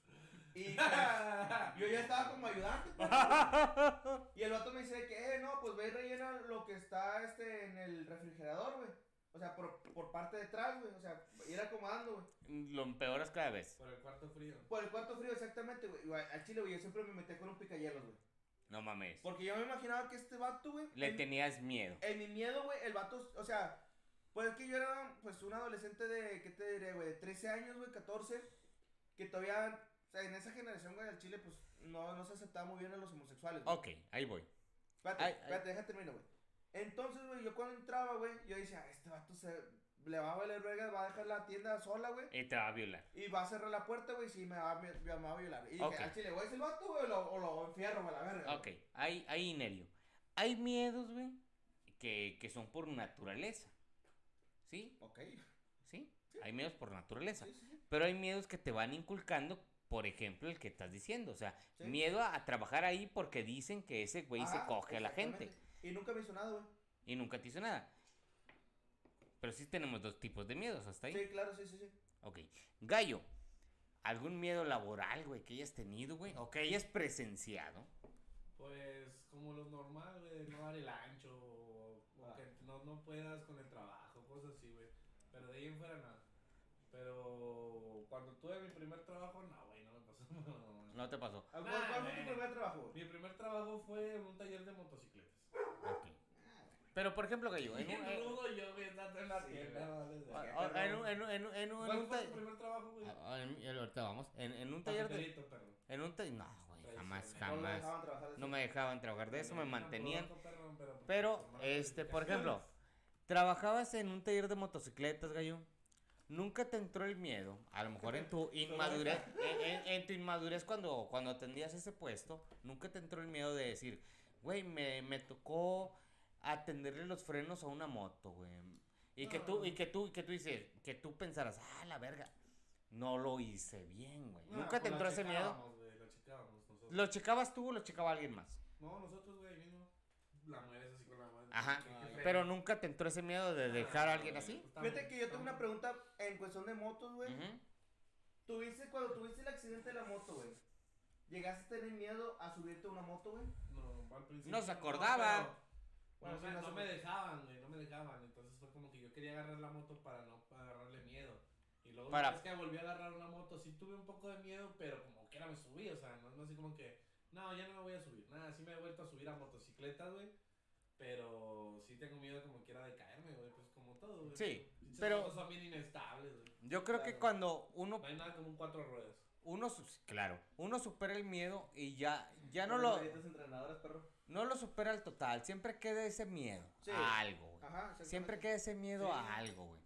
Y pues, yo ya estaba como ayudante, pues. Y el vato me dice de que, eh, no, pues ve y rellena lo que está, este, en el refrigerador, güey. O sea, por, por parte de atrás, güey. O sea, ir acomodando, güey. Lo empeoras cada vez. Por el cuarto frío. Por el cuarto frío, exactamente, güey. Y, Al chile, güey, yo siempre me metí con un picayelos, güey. No mames. Porque yo me imaginaba que este vato, güey. Le en- tenías miedo. En mi miedo, güey, el vato, o sea, pues que yo era, pues, un adolescente de, ¿qué te diré, güey? De 13 años, güey, 14, que todavía, o sea, en esa generación, güey, del Chile, pues, no, no se aceptaba muy bien a los homosexuales, güey. Ok, ahí voy. Espérate, Ay, ay. espérate, déjame terminar, güey. Entonces, güey, yo cuando entraba, güey, yo decía, este vato se, le va a valer verga, va a dejar la tienda sola, güey. Y te va a violar. Y va a cerrar la puerta, güey, si me va, a- me, me va a violar. Y dije, Ok. al chile, güey, es el vato, güey, o lo, o lo enfierro, güey, la verga. Ok, ahí, ahí Nerio. Hay miedos, güey, que, que son por naturaleza. ¿Sí? Ok. ¿Sí? Hay miedos por naturaleza. Sí, sí, sí. Pero hay miedos que te van inculcando, por ejemplo, el que estás diciendo. O sea, Sí. miedo a, a trabajar ahí porque dicen que ese güey se coge a la gente. Y nunca me hizo nada, güey. Y nunca te hizo nada. Pero sí tenemos dos tipos de miedos hasta ahí. Sí, claro, sí, sí, sí. Ok. Gallo, ¿algún miedo laboral, güey, que hayas tenido, güey? O que hayas presenciado? Pues como lo normal, güey, no dar el ancho o, o Ah. que no, no puedas con el trabajo, cosas así, güey. Pero de ahí en fuera nada. Pero cuando tuve mi primer trabajo, no, güey, no me pasó. No te pasó. ¿Cuál, Nah, cuál fue tu primer trabajo? Mi primer trabajo fue en un taller de motocicletas. Ok. Pero, por ejemplo, Gallo, en un... En- rudo yo, güey, andando en la tienda. En un, en un, en un, en un, en ¿Cuál un fue tu primer trabajo, güey? Ah, ah, ahorita vamos. En, en un taller de... En un taller... No, güey, jamás, Tradicional. No me jamás. dejaban trabajar de No me dejaban trabajar de eso, me mantenían. pero- este, por ejemplo, trabajabas en un taller de motocicletas, Gallo. Nunca te entró el miedo, a lo mejor en tu inmadurez, en, en- en tu inmadurez cuando, cuando atendías ese puesto, nunca te entró el miedo de decir, güey, me, me tocó atenderle los frenos a una moto, güey. Y que tú, y que tú, y que tú dices, que tú pensaras, ah, la verga, no lo hice bien, güey. No, Nunca te pues entró ese miedo. güey, Lo checábamos nosotros. ¿Lo checabas tú o lo checaba alguien más? No, nosotros, güey, mismo. La mueres así con la mano. Ajá. ¿Qué- qué fe? Pero nunca te entró ese miedo de dejar a alguien así. pues, Fíjate que yo tengo una pregunta en cuestión de motos, güey. Ujú. ¿Tuviste, cuando tuviste el accidente de la moto, güey, ¿llegaste a tener miedo a subirte a una moto, güey? No, al principio. No se acordaba. pero- Bueno, no, sí, me, no no me dejaban, güey, no me dejaban. Entonces fue como que yo quería agarrar la moto para no agarrarle miedo. Y luego Para- vez que volví a agarrar una moto, sí tuve un poco de miedo, pero como que era me subí, o sea, no, no así como que, no, ya no me voy a subir. Nada, sí me he vuelto a subir a motocicletas, güey. Pero sí tengo miedo como quiera de caerme, güey, pues como todo, güey. Sí, pero- son bien inestables, güey. Yo creo que Claro. cuando uno No hay nada como un cuatro ruedas. Uno claro, uno supera el miedo y ya ya no lo perro. no lo supera al total, siempre queda ese miedo Sí. a algo, güey. Ajá. Siempre queda ese miedo Sí. a algo, güey.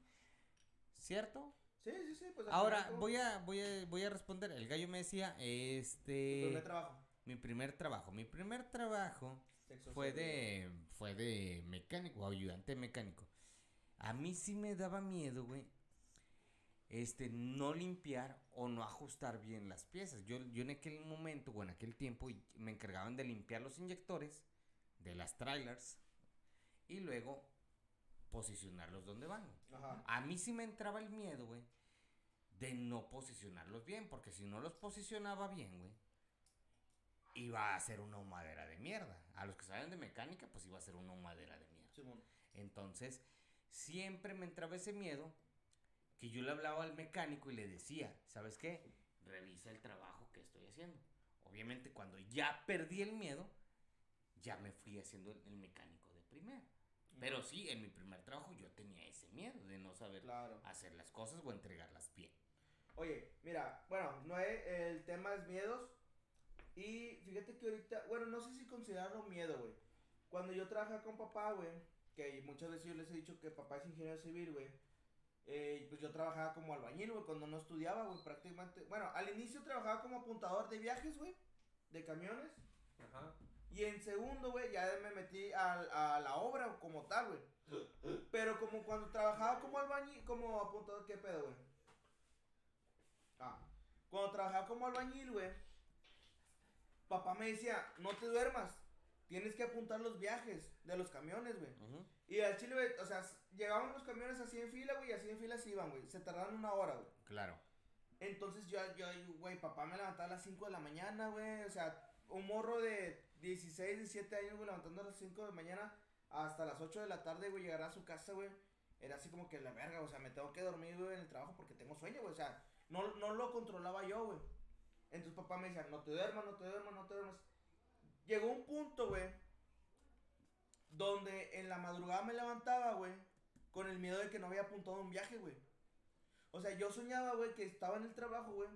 ¿Cierto? Sí, sí, sí, pues. Ahora voy a voy a voy a responder. El gallo me decía, Tu este primer trabajo. mi primer trabajo, mi primer trabajo Sexo fue de fue de mecánico, ayudante mecánico. A mí sí me daba miedo, güey. Este, no limpiar o no ajustar bien las piezas. Yo, yo en aquel momento o en aquel tiempo me encargaban de limpiar los inyectores de las trailers y luego posicionarlos donde van. Ajá. A mí sí me entraba el miedo, güey, de no posicionarlos bien, porque si no los posicionaba bien, güey, iba a ser una humadera de mierda. A los que saben de mecánica, pues iba a ser una humadera de mierda. Simón. Entonces, siempre me entraba ese miedo que yo le hablaba al mecánico y le decía, ¿sabes qué? Revisa el trabajo que estoy haciendo. Obviamente, cuando ya perdí el miedo, ya me fui haciendo el, mecánico de primera. Pero sí, en mi primer trabajo yo tenía ese miedo de no saber Claro. hacer las cosas o entregarlas bien. Oye, mira, bueno, Noé, el tema es miedos. Y fíjate que ahorita, bueno, no sé si considerarlo miedo, güey. Cuando yo trabajaba con papá, güey, que muchas veces yo les he dicho que papá es ingeniero civil, güey. Eh, pues yo trabajaba como albañil, güey, cuando no estudiaba, güey, prácticamente. Bueno, al inicio trabajaba como apuntador de viajes, güey, de camiones. Ajá. Y en segundo, güey, ya me metí al- a, la obra como tal, güey. Pero como cuando trabajaba como albañil, como apuntador, ¿qué pedo, güey? Ah, cuando trabajaba como albañil, güey, papá me decía, no te duermas, tienes que apuntar los viajes de los camiones, güey. Y al chile, güey, o sea, llegaban los camiones así en fila, güey, y así en fila se iban, güey. Se tardaban una hora, güey. Claro. Entonces yo, yo, güey, papá me levantaba a las 5 de la mañana, güey. O sea, un morro de 16, 17 años, güey, levantando a las 5 de la mañana hasta las 8 de la tarde, güey, llegar a su casa, güey. Era así como que la verga, o sea, me tengo que dormir, güey, en el trabajo porque tengo sueño, güey. O sea, no, no lo controlaba yo, güey. Entonces papá me decía, no te duermas, no te duermas, no te duermas. Llegó un punto, güey, donde en la madrugada me levantaba, güey, con el miedo de que no había apuntado un viaje, güey. O sea, yo soñaba, güey, que estaba en el trabajo, güey.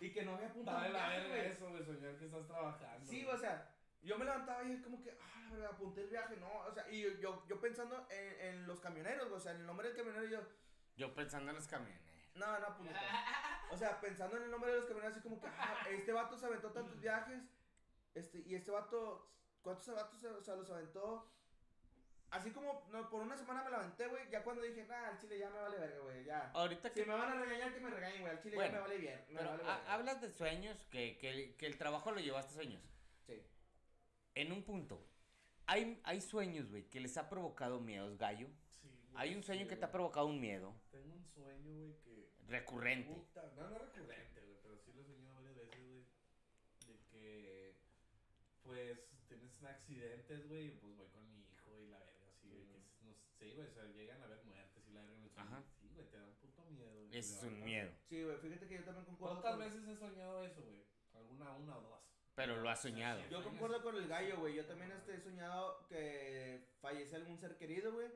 Y que no había apuntado Dale un la viaje, güey. eso, güey, soñar que estás trabajando. Sí, güey. o sea, yo me levantaba y como que, ah, la verdad, apunté el viaje, no, o sea, y yo, yo, yo pensando en, en los camioneros, güey, o sea, en el nombre del camionero, yo, Yo pensando en los camiones. no, no, puñeta. O sea, pensando en el nombre de los camioneros, así como que, ah, este vato se aventó tantos viajes, este, y este vato, ¿cuántos vatos se, o sea, los aventó? Así como, no, por una semana me la aventé, güey, ya cuando dije, nah, al chile ya me vale verga, güey, ya. Ahorita Si que... me van a regañar, que me regañen, güey, al chile Bueno, ya me vale bien, me Pero vale hablas de sueños, que, que, que el trabajo lo llevaste a sueños. Sí. En un punto, güey. Hay, hay sueños, güey, que les ha provocado miedos, gallo. Sí, güey, Hay un sueño sí, que te ha provocado un miedo Tengo un sueño, güey, que. recurrente. Puta, no, no recurrente, güey, pero sí lo he soñado varias veces, güey. De que, pues, tienes accidentes, güey, y pues voy con mi hijo y la verga, así, güey, que es- no sé, güey, o sea, llegan a haber muertes y la verga. Ajá. Sí, güey, te da un puto miedo, güey. Ese es un miedo. Sí, güey, fíjate que yo también concuerdo ¿Cuántas con- veces he soñado eso, güey? Alguna, una o dos. Pero lo has soñado. Yo concuerdo con el gallo, güey. Yo también este, he soñado que fallece algún ser querido, güey.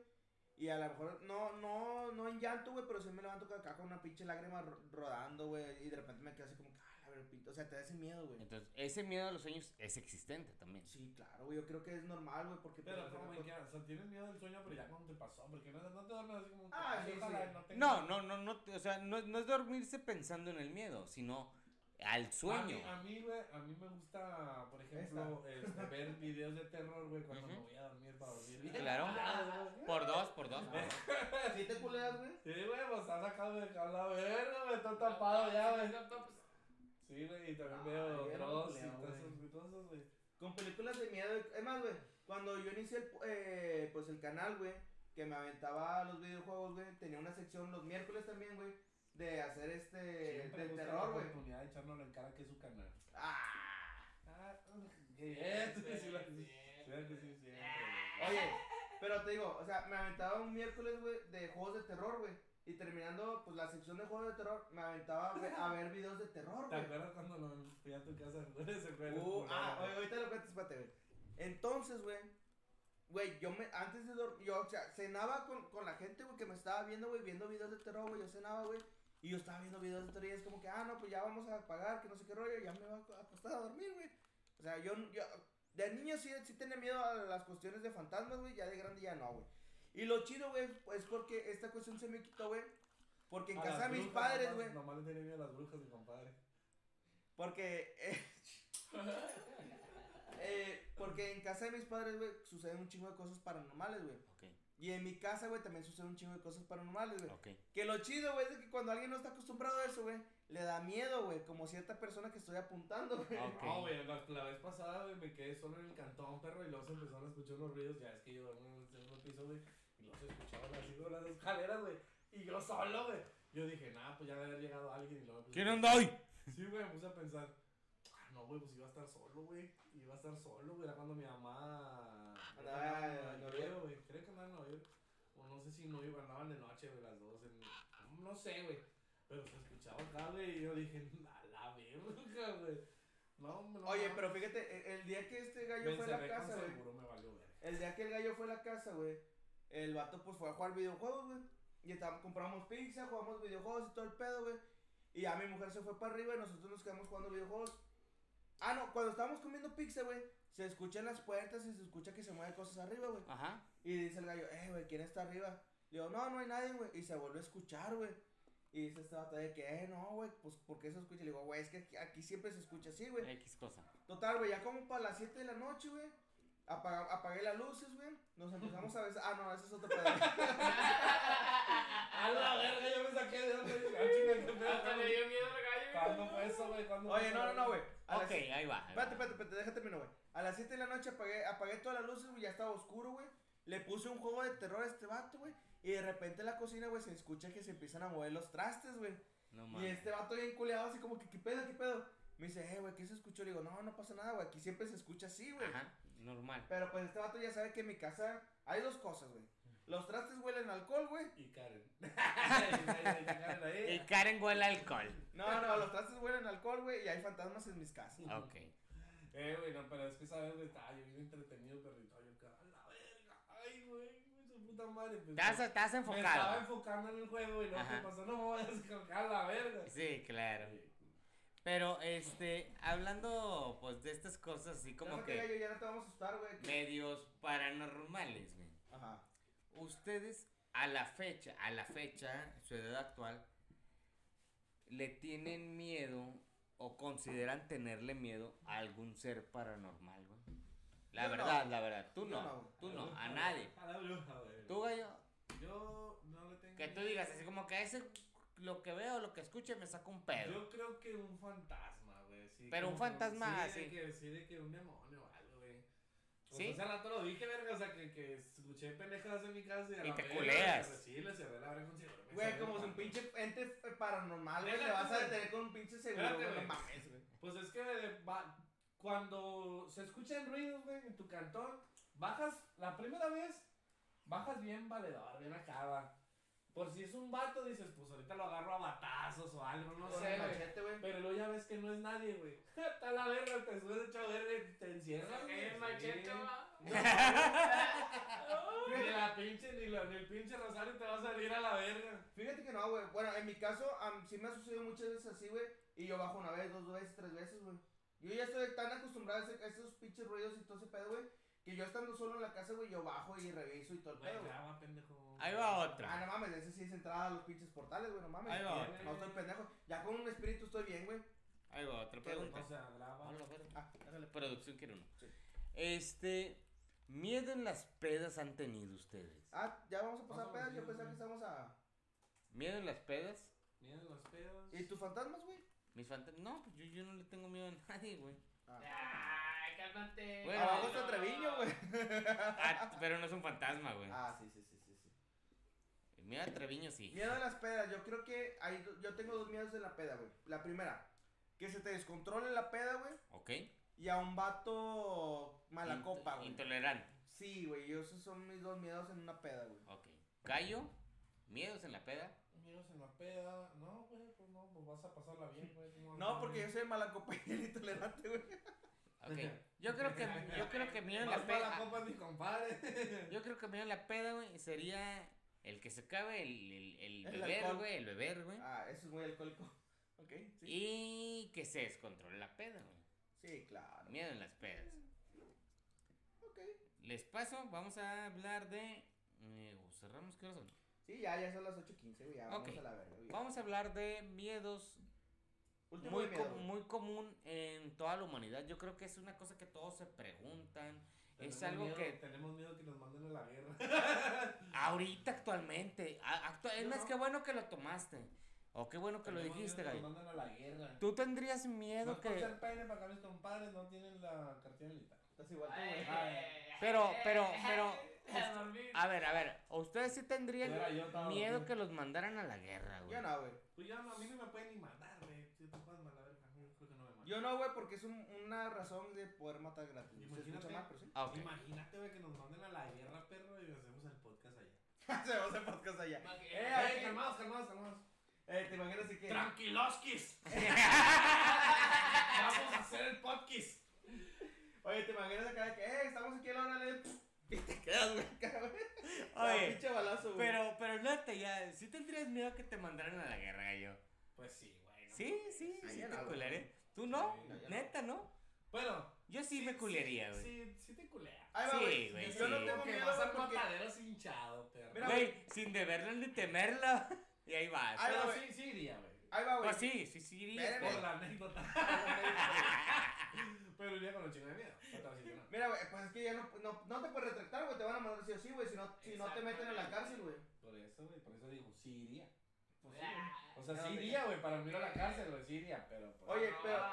Y a lo mejor, no, no, no en llanto, güey, pero sí me levanto acá con una pinche lágrima ro- rodando, güey. Y de repente me quedo así como que, ah. O sea, te da ese miedo, güey. Entonces, ese miedo a los sueños es existente también. Sí, claro, güey. Yo creo que es normal, güey, porque... Pero, pues, como pues, me queda, o sea, tienes miedo del sueño, pero ya cuando te pasó, porque no, no te duermes así como que, Ah, "Ay, sí, sí. no tenga-". No, no, no, no, o sea, no, no es dormirse pensando en el miedo, sino al sueño. A mí, a mí, güey, a mí me gusta, por ejemplo, este, ver videos de terror, güey, cuando Ujú. me voy a dormir para dormir. Sí, claro. Por dos, por dos. por dos. ¿Sí te culeas, güey? Sí, güey, pues está sacado de acá la verga, güey, está tapado ya, güey. Sí, güey, y también veo Dross y todas güey. esas. Con películas de miedo. Es más, güey, cuando yo inicié el, eh, pues el canal, güey, que me aventaba los videojuegos, güey, tenía una sección los miércoles también, güey, de hacer este, Siempre de terror, la güey. oportunidad de echarnos en cara que es su canal. Ah. Ah, bien, sí, sí. Oye, pero te digo, o sea, me aventaba un miércoles, güey, de juegos de terror, güey. Y terminando, pues, la sección de juegos de terror, me aventaba a ver, a ver videos de terror, ¿Te güey. acuerdas cuando nos fui a tu casa a jugar ese juego? Uh, ah, oye, ahorita lo cuento, espérate, güey. Entonces, güey, güey, yo me, antes de dormir, yo, o sea, cenaba con, con la gente, güey, que me estaba viendo, güey, viendo videos de terror, güey, yo cenaba, güey. Y yo estaba viendo videos de terror y es como que, ah, no, pues ya vamos a pagar, que no sé qué rollo, ya me voy a acostar a dormir, güey. O sea, yo, yo de niño sí, sí tenía miedo a las cuestiones de fantasmas, güey, ya de grande ya no, güey. Y lo chido, güey, pues porque esta cuestión se me quitó, güey. Porque en A casa de mis brujas, padres, güey. Nomás le tenía miedo a las brujas, mi compadre. Porque. eh, eh, porque en casa de mis padres, güey, suceden un chingo de cosas paranormales, güey. Ok. Y en mi casa, güey, también suceden un chingo de cosas paranormales, güey. Ok. Que lo chido, güey, es de que cuando alguien no está acostumbrado a eso, güey, le da miedo, güey, como cierta persona que estoy apuntando, güey. No, güey, la, la vez pasada, güey, me quedé solo en el cantón, perro, y luego se empezaron a escuchar unos ruidos, ya es que yo duermo en el segundo piso, güey, y luego se escuchaban así con las escaleras, güey, y yo solo, güey. Yo dije, nah, pues ya debe haber llegado alguien, y luego me puse- ¿Quién anda hoy? Sí, güey, me puse a pensar, ah, no, güey, pues iba a estar solo, güey, iba a estar solo, güey, era cuando mi mamá... Andaba en Nueva güey, creo que andaba en Nueva York, o no sé si no iba, andaban de noche, güey, las dos, en... no sé, güey, pero se escuchaba acá, güey, y yo dije, a la verga, güey. No, hombre, no. Oye, pero fíjate, el, el día que este gallo me fue a la casa, güey. valió. El día que el gallo fue a la casa, güey, el vato pues fue a jugar videojuegos, güey. Y estábamos, compramos pizza, jugamos videojuegos y todo el pedo, güey. Y ya mi mujer se fue para arriba y nosotros nos quedamos jugando videojuegos. Ah, no, cuando estábamos comiendo pizza, güey, se escuchan las puertas y se escucha que se mueven cosas arriba, güey. Ajá. Y dice el gallo, eh, güey, ¿quién está arriba? Le digo, no, no hay nadie, güey. Y se vuelve a escuchar, güey. Y dice esta batalla de que, eh, no, güey, pues, ¿por qué se escucha? Le digo, güey, es que aquí, aquí siempre se escucha así, güey. X cosa. Total, güey, ya como para las 7 de la noche, güey. Apaga- apagué las luces, güey. Nos empezamos a besar. Ah, no, ese es otro pedo. A la verga, yo me saqué de donde. Ah. Hasta le dio miedo al gallo. ¿Cuándo fue eso, güey? ¿Cuándo Oye, no, eso, no, no, güey? Ok, ahí va. ahí Espérate, espérate, espérate, déjate terminar, güey. A las 7 de la noche apagué, apagué todas las luces, güey, ya estaba oscuro, güey. Le puse un juego de terror a este vato, güey. Y de repente en la cocina, güey, se escucha que se empiezan a mover los trastes, güey. No Y mames. este vato bien culeado, así como que, ¿qué pedo, qué pedo? Me dice, eh, güey, ¿qué se escuchó? Le digo, no, no pasa nada, güey, aquí siempre se escucha así, güey. Ajá. Normal. Pero pues este vato ya sabe que en mi casa hay dos cosas, güey. Los trastes huelen a alcohol, güey. Y Karen. Y Karen huele a alcohol. No, no, los trastes huelen a alcohol, güey, y hay fantasmas en mis casas. Ok. Eh, güey, no, pero es que sabes, güey, estaba yo bien entretenido, perrito. Yo acá, a la verga. Ay, güey, su puta madre. Pues, Te has, te has Me estaba enfocado. enfocando en el juego y Ajá. ¿qué pasó? No me vayas a a la verga. Sí, claro. Pero, este, hablando, pues, de estas cosas así como que ya no te vamos a asustar, güey. medios paranormales, güey. Ajá. Ustedes, a la fecha, a la fecha, su edad actual, ¿le tienen miedo o consideran tenerle miedo a algún ser paranormal, güey? La Yo no. verdad, la verdad. Tú Yo no, no. tú no, a nadie. A la bruja, güey. Tú, gallo, Yo no le tengo. que tú digas así como que ese, lo que veo, lo que escuche, me saca un pedo. Yo creo que un fantasma, güey. sí, Pero un fantasma, sí. sí. De que, sí, de que un demonio o algo, güey. Pues ¿Sí? hace rato lo dije, verga, o sea, que, que escuché pendejadas en mi casa y a Y la te verga, culeas. le cerré- Sí, le cerré la verga con seguro. Güey, como el si un pinche ente paranormal, güey, le vas a detener con un pinche seguro, güey. No mames, güey. Pues es que va- cuando se escuchan ruidos, güey, en tu cantón, bajas, la primera vez, bajas bien valedor, bien acá, va. Por si es un vato, dices, pues ahorita lo agarro a batazos o algo, no Con sé, güey. machete, güey. Pero luego ya ves que no es nadie, güey. Está la verga, te subes hecho verga y te encierras. güey. El machete, va. Ni la pinche, ni, la- ni el pinche rosario te va a salir a la verga. Fíjate que no, güey. Bueno, en mi caso, am, sí me ha sucedido muchas veces así, güey. Y yo bajo una vez, dos veces, tres veces, güey. Yo ya estoy tan acostumbrado a, ese- a esos pinches ruidos y todo ese pedo, güey. Que yo estando solo en la casa, güey, yo bajo y reviso y todo el Güey, pedo, güey. pendejo. Ahí va Ah, otra. no mames, ese sí es entrada a los pinches portales, güey, no mames. Ahí va no, otra. no estoy pendejo. Ya con un espíritu estoy bien, güey. Ahí va otra ¿Qué, güey? pregunta. O sea, graba. Ah, déjale. Producción quiere uno. Sí. Este, miedo en las pedas han tenido ustedes. Ah, ya vamos a pasar o pedas. Yo pensaba que güey. estamos a. Miedo en las pedas. Miren los pedos. ¿Y tus fantasmas, güey? Mis fantasmas. No, pues yo, yo no le tengo miedo a nadie, güey. Ay, cálmate. Bueno, Abajo no, está Treviño, güey. Ah, pero no es un fantasma, güey. Ah, sí, sí, sí, sí, sí. Miedo a Treviño sí. Miedo a las pedas, yo creo que hay, yo tengo dos miedos en la peda, güey. La primera, que se te descontrole la peda, güey. ¿Ok? Y a un vato mala Int- copa, güey. Intolerante. Sí, güey, esos son mis dos miedos en una peda, güey. Ok. Gallo, miedos en la peda. Amigos en la peda. No, güey, pues no, pues vas a pasarla bien, güey. No, porque yo soy mala copa y intolerante, güey. Ok. Yo creo que, yo creo que en Más la peda. copa mi compadre. Yo creo que miedo en la peda, güey, sería el que se acabe el, el, el El beber, güey, el beber, güey. Ah, eso es muy alcohólico. Ok, sí. Y que se descontrole la peda, güey. Sí, claro. Miedo en las pedas. Ok. Les paso, vamos a hablar de. eh, cerramos, ¿qué horas son? Sí, ya, ya son las 8.15, güey. Ya vamos Ok. a la verga, güey. Vamos a hablar de miedos Último muy, de miedo, co- güey. muy común en toda la humanidad. Yo creo que es una cosa que todos se preguntan Es algo miedo- que Tenemos miedo que nos manden a la guerra. ahorita actualmente, a- actua- es más no. que bueno que lo tomaste. O qué bueno que lo Tenemos dijiste, miedo que Gallo. Nos mandan a la guerra. ¿Tú tendrías No miedo por que pene para mis compadres no tienen la cartilla militar. Estás igual tú, güey. Pero, pero, pero, A ver, a ver, ¿ustedes sí tendrían yo, miedo dormido. que los mandaran a la guerra, güey? Yo no, güey. Pues ya no, a mí no me pueden ni mandar, güey. Si te puedes mandar, verga, no, creo que no me mandan. Yo no, güey, porque es un- una razón de poder matar gratis. Se escucha Imagínate. mal, pero sí. Ah, ok. Imagínate, güey, que nos manden a la guerra, perro, y hacemos el podcast allá. Hacemos el podcast allá. Eh, Eh, aquí- calmados, calmados, calmados. Eh, te imaginas así que. Tranquiloskis. Vamos a hacer el podcast. Oye, te imaginas acá de que, eh, estamos aquí a la hora de. Y te quedas, güey, güey. Oye, Ah, pinche balazo, güey. Pero, pero neta, ya, ¿sí tendrías miedo que te mandaran a la guerra, gallo? Pues sí, güey. no Sí, sí, Ay, sí te culeré. ¿Tú no? Sí. Neta, ¿no? Bueno. Yo sí, me culería, güey. Sí, sí te culea. Ahí va, Sí, güey. Yo no sí. tengo que miedo, vas al porque. mataderos hinchado, perro. Mira, Güey, sin deberla ni temerla. Y ahí vas. Ay, Pero güey. sí, sí iría, güey. Ahí va, güey. Pues sí, sí, sí Espérame. Por pero- la anécdota. Pero iría con un chingo de miedo. A. Mira, güey, pues es que ya no, no, no te puedes retractar, güey. Te van a mandar sí o sí, güey. Si no, si no te meten a la cárcel, güey. Por eso, güey, por eso digo, sí iría. Pues sí, Ah. güey. O sea, sí iría, güey, para ir a la cárcel, güey, sí iría, pero... pues- Oye, pero-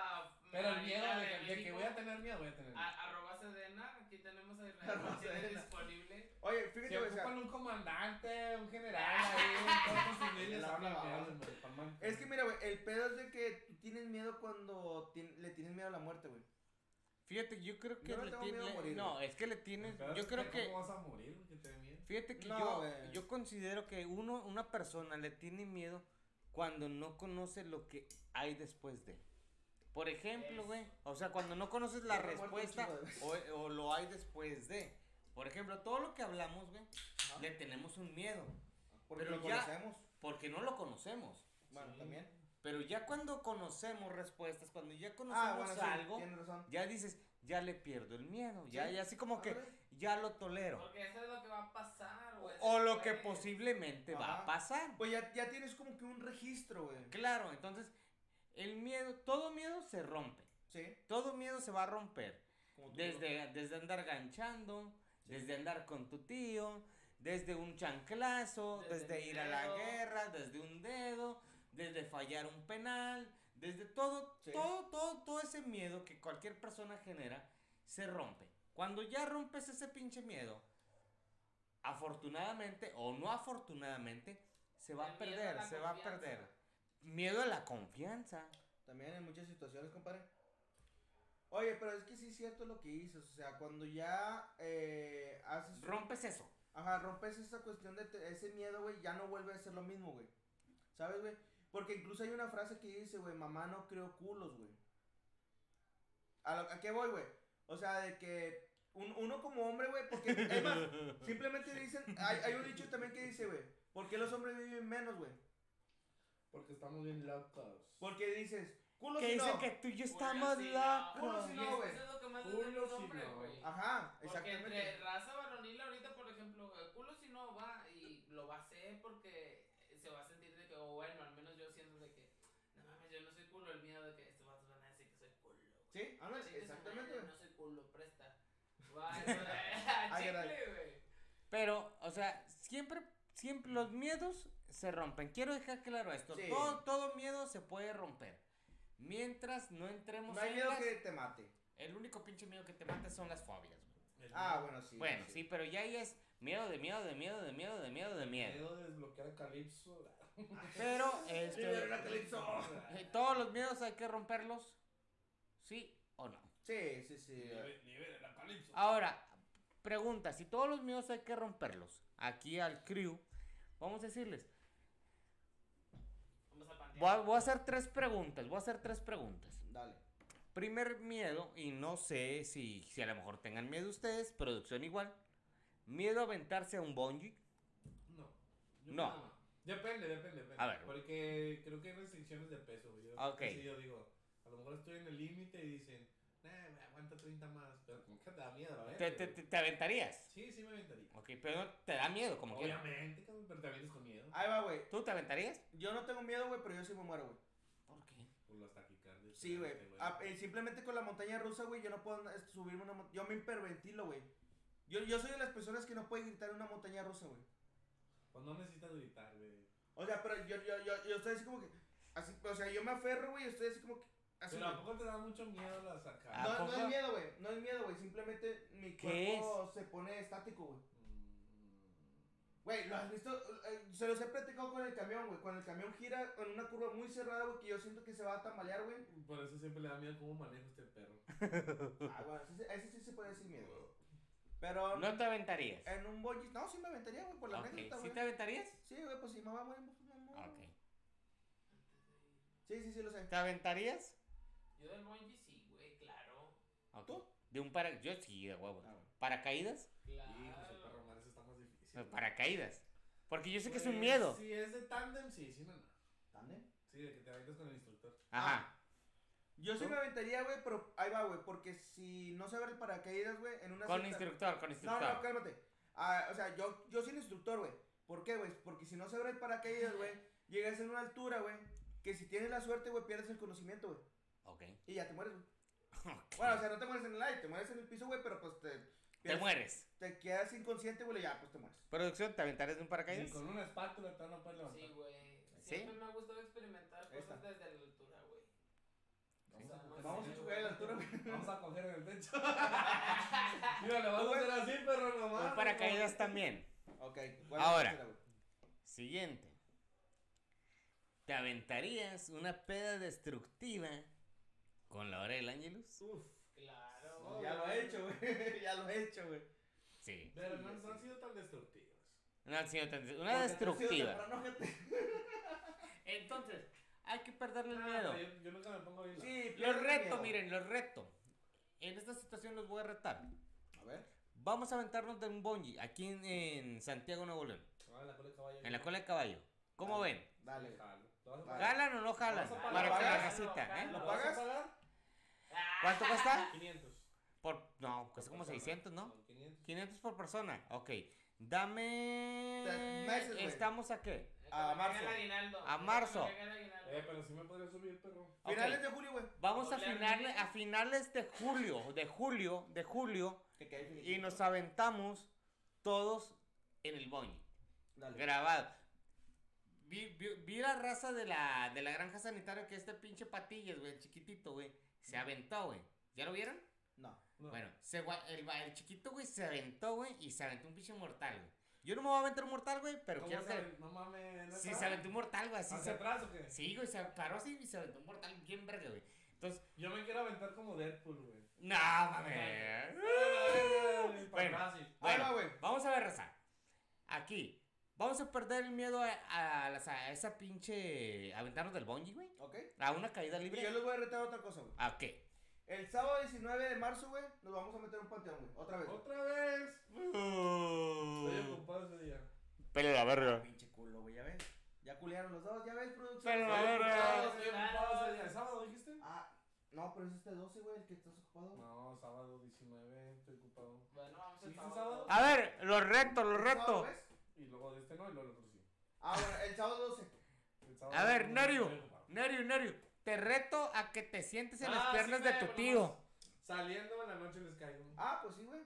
Pero el miedo de, que- de que México. voy a tener miedo, voy a tener miedo. A- Arroba Sedena, aquí tenemos a Israel Arroba Martínez Sedena. disponible. Oye, fíjate, Si güey. o sea, ocupan un comandante, un general ahí, un cuerpo civil, les La hablan, clavada. güey, güey, pa' man- Es que mira, güey, el pedo es de que tú tienes miedo cuando tien- le tienes miedo a la muerte, güey. Fíjate, yo creo que Yo no le tengo miedo a morir, no, güey. es que le tienes. Pero Yo es creo que. ¿Cómo vas a morir, güey, que te dé miedo? Fíjate que No, yo, yo considero que uno, una persona le tiene miedo cuando no conoce lo que hay después de. Por ejemplo, güey. O sea, cuando no conoces la respuesta o, o lo hay después de. Por ejemplo, todo lo que hablamos, güey, le tenemos un miedo. Porque Pero lo ya- conocemos. Porque no lo conocemos. Bueno, Sí. también. Pero ya cuando conocemos respuestas, cuando ya conocemos Ah, bueno, sí, algo, razón. ya dices, ya le pierdo el miedo. Ya, Sí. ya así como que. Ya lo tolero. Porque eso es lo que va a pasar, güey. O lo que posiblemente va a pasar. Pues ya, ya tienes como que un registro, güey. Claro, entonces el miedo, todo miedo se rompe. Sí. Todo miedo se va a romper. Desde, desde andar ganchando, desde andar con tu tío, desde un chanclazo, Desde ir a la guerra, desde un dedo, desde fallar un penal, desde todo, Sí. todo, todo, todo ese miedo que cualquier persona genera, se rompe. Cuando ya rompes ese pinche miedo, afortunadamente o no afortunadamente, se va a El miedo a perder, se va a perder. Miedo a la confianza. También en muchas situaciones, compadre. Oye, pero es que sí es cierto lo que dices. O sea, cuando ya eh, haces. Rompes eso. Ajá, rompes esa cuestión de te- ese miedo, güey, ya no vuelve a ser lo mismo, güey. ¿Sabes, güey? Porque incluso hay una frase que dice, güey, mamá no creo culos, güey. ¿A, lo- ¿A qué voy, güey? O sea, de que un- uno como hombre, güey, porque es más, simplemente dicen, hay, hay un dicho también que dice, güey, ¿por qué los hombres viven menos, güey? Porque estamos bien locos. Porque dices, culo Que si dicen no. que tú y yo estamos locos. Culo si Y no, güey. Eso es lo que más Culo si hombre, no. güey. Ajá, Porque entre exactamente. raza varonil ahorita, por ejemplo, el culo si no va y lo va a hacer porque se va a sentir de que, o bueno, al menos yo siento de que, no mames, yo no soy culo, el miedo de que estos vatos van a decir que soy culo. Sí, ándale, Chingue su exactamente, madre, güey. No soy culo, presta. Va, eso de- Ay, chicle, caray. güey. Pero, o sea, siempre, siempre los miedos se rompen. Quiero dejar claro esto. Sí. Todo, todo miedo se puede romper. Mientras no entremos No hay en miedo las- que te mate. El único pinche miedo que te mata son las fobias, güey. Ah, bueno, sí. bueno, sí. pero ya ahí es miedo de miedo de miedo de miedo de miedo de miedo. miedo de desbloquear a Calypso. Pero, este, Calypso. todos los miedos hay que romperlos, sí o no. Sí, sí, sí. Liberen a Calypso. Ahora, pregunta, si todos los miedos hay que romperlos, aquí al crew, vamos a decirles, Vamos a pantear. voy a, voy a hacer tres preguntas, voy a hacer tres preguntas. Dale. Primer miedo, y no sé si, si a lo mejor tengan miedo ustedes, producción igual, miedo a aventarse a un bungee. No. Yo No. Depende, depende, depende. A ver. Porque creo que hay restricciones de peso. Yo, Ok. sí, yo digo, a lo mejor estoy en el límite y dicen, aguanta 30 más. Pero como que te da miedo, ¿Te, te, te- te aventarías? Sí, sí me aventaría. Ok, pero no te da miedo, como que. Obviamente, cabrón, pero te avientas con miedo. Ahí va, güey. ¿Tú te aventarías? Yo no tengo miedo, güey, pero yo sí me muero, güey. ¿Por qué? Por las taquicardias. Sí, güey. Ah, eh, simplemente con la montaña rusa, güey, yo no puedo subirme una montaña. Yo me hiperventilo, güey. Yo, yo soy de las personas que no puede gritar en una montaña rusa, güey. Pues no necesitas gritar, güey. O sea, pero yo, yo, yo, yo estoy así como que. Así, o sea, yo me aferro, güey, y estoy así como que. Así, Pero ¿a güey. poco te da mucho miedo las acá? ¿A No, no es miedo, güey. No es miedo, güey. Simplemente mi ¿Qué cuerpo se pone estático, güey. Mm, Güey, ¿lo has visto? Eh, Se los he platicado con el camión, güey. Cuando el camión gira en una curva muy cerrada, güey, que yo siento que se va a tambalear, güey. Por eso siempre le da miedo cómo maneja este perro. Ah, bueno, ese, ese sí se puede decir miedo. Pero No te aventarías. en un bungee, no, sí me aventaría, güey, por la Ok, anécdota, ¿Sí güey. te aventarías? Sí, güey, pues si me va a morir, pues me muero. Ok. Sí, sí, sí, lo sé. ¿Te aventarías? Yo del bungee sí, güey, claro. Ok. ¿Tú? De un para... Yo sí, de huevo. Ah, bueno. ¿Paracaídas? Claro. Hijo, su perro, man, eso está más difícil. Paracaídas. Porque yo sé que es un Pues, miedo. Si es de tándem, sí, sí, no, no. ¿Tándem? Sí, de que te avientas con el instructor. Ajá. Yo sí me aventaría, güey, pero ahí va, güey, porque si no se abre el paracaídas, güey, en una Con cierta- instructor, con No, instructor. no, cálmate. Ah, o sea, yo, yo soy el instructor, güey. ¿Por qué, güey? Porque si no se abre el paracaídas, güey, llegas en una altura, güey, que si tienes la suerte, güey, pierdes el conocimiento, güey. Ok. Y ya te mueres, güey. Bueno, o sea, no te mueres en el aire, te mueres en el piso, güey, pero pues te... Te mueres. Te quedas inconsciente, güey, y ya, pues te mueres. Producción, ¿te aventarías de un Y paracaídas? con una espátula te a poder levantar. Sí, güey. ¿Sí? Siempre me ha gustado experimentar Esta. cosas desde la altura, güey. Vamos a más Vamos a sí, chocar a la altura, güey. Vamos a coger en el techo. Mira, le vas a hacer así, perro, nomás. Un paracaídas también. Ok. Ahora. Siguiente. ¿Te aventarías una peda destructiva con la hora del Ángelus? Uf. Claro. Ya lo he hecho, güey. ya lo he hecho, güey. Sí. Pero no, no han sido tan destructivos. Una, sí, otra- una Porque te has ido destructiva. temprano, gente. Entonces, hay que perderle el Ah, miedo. Yo, yo nunca me pongo bien. Sí, Los reto, miedo. miren, los reto. En esta situación los voy a retar. A ver. Vamos a aventarnos de un bungee aquí en, en Santiago, Nuevo León. Ah, la cola de caballo. En la cola de caballo. ¿Cómo Dale. ven? Dale. Jalo. ¿Jalan o no jalan? Para que la ¿Pagas? casita, ¿eh? ¿Lo ¿Lo vas a pagas? ¿Cuánto cuesta? 500. Por, no, cuesta como persona. 600, ¿no? Son 500. 500 por persona. Ok. Dame. Meses. ¿Estamos a qué? A marzo. A marzo. Eh, pero sí me podría subir, perro. Finales de julio, güey. Vamos a ánimo. a finales de julio, de julio, de julio, Que y nos aventamos todos en el. Dale. Grabado. Vi, vi- vi la raza de la, de la granja sanitaria que este pinche patillas, güey, chiquitito, güey, se aventó, güey. ¿Ya lo vieron? No. No. Bueno, se, el, chiquito, güey, se aventó, güey, y se aventó un pinche mortal, güey. Yo no me voy a aventar un mortal, güey, pero ¿Cómo quiero saben? No mames. ¿no Sí, se aventó un mortal, güey, así ¿Hacia se... atrás o qué? Sí, güey, se paró así y se aventó un mortal bien verga, güey. Entonces, Yo me quiero aventar como Deadpool, güey. no, mames. Bueno. Bueno. Bueno, vamos a ver, raza. Aquí. Vamos a perder el miedo a, a a esa pinche... Aventarnos del bungee, güey. Ok. A una caída Y yo libre. les voy a retar otra cosa, güey. ¿A qué? El sábado 19 de marzo, güey, nos vamos a meter a un panteón, güey. Otra vez. Otra vez. Estoy ocupado ese día. Pero la verga. Pinche culo, güey, ya ves. Ya culearon los dos, ya ves, producción. Pero la verga. Estoy ocupado ese día. ¿Sábado dijiste? Ah, no, pero es este 12, güey, el que estás ocupado. No, sábado 19, estoy ocupado. Bueno, vamos ¿Sí, el sí, sábado. sábado? A ver, los retos, los ¿El sábado, retos. ves? Y luego de este no, y luego el otro sí. Ah, bueno, el sábado 12. El sábado A ver, ocupado. Nerio, Nerio. Te reto a que te sientes en las Ah, piernas sí, de tu tío. Saliendo en la noche les caigo. Ah, pues sí, güey.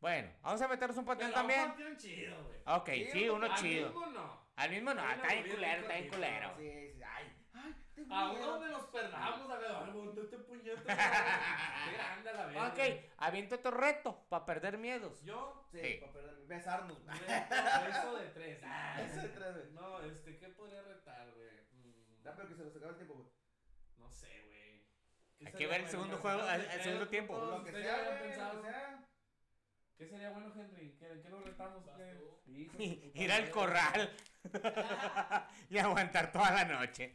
Bueno, vamos a meternos un panteón Pero un también. panteón chido, güey. Ok, Sí, sí, uno uno Al chido. mismo no. Al mismo no, está bien culero, está bien culero. Sí, sí, ay. ¿A miedo. dónde nos perdamos? A ver, ¿dónde este puñete? Qué grande la verga. Ok, aviento otro reto para perder miedos. Yo, Sí, Sí. para perder- besarnos, güey. beso de tres. Ah, Eso de tres, güey. No, este, ¿qué podría retar, güey? Mm, Rápido que se nos acaba el tiempo, güey. No sé, güey. ¿Qué Hay sería que ver el bueno? segundo juego, el- el segundo tiempo. Lo que ustedes sea, ya habían güey, lo que sea. ¿Qué sería bueno, Henry? ¿Qué, qué lo retamos? Vas puta Ir al corral y aguantar toda la noche.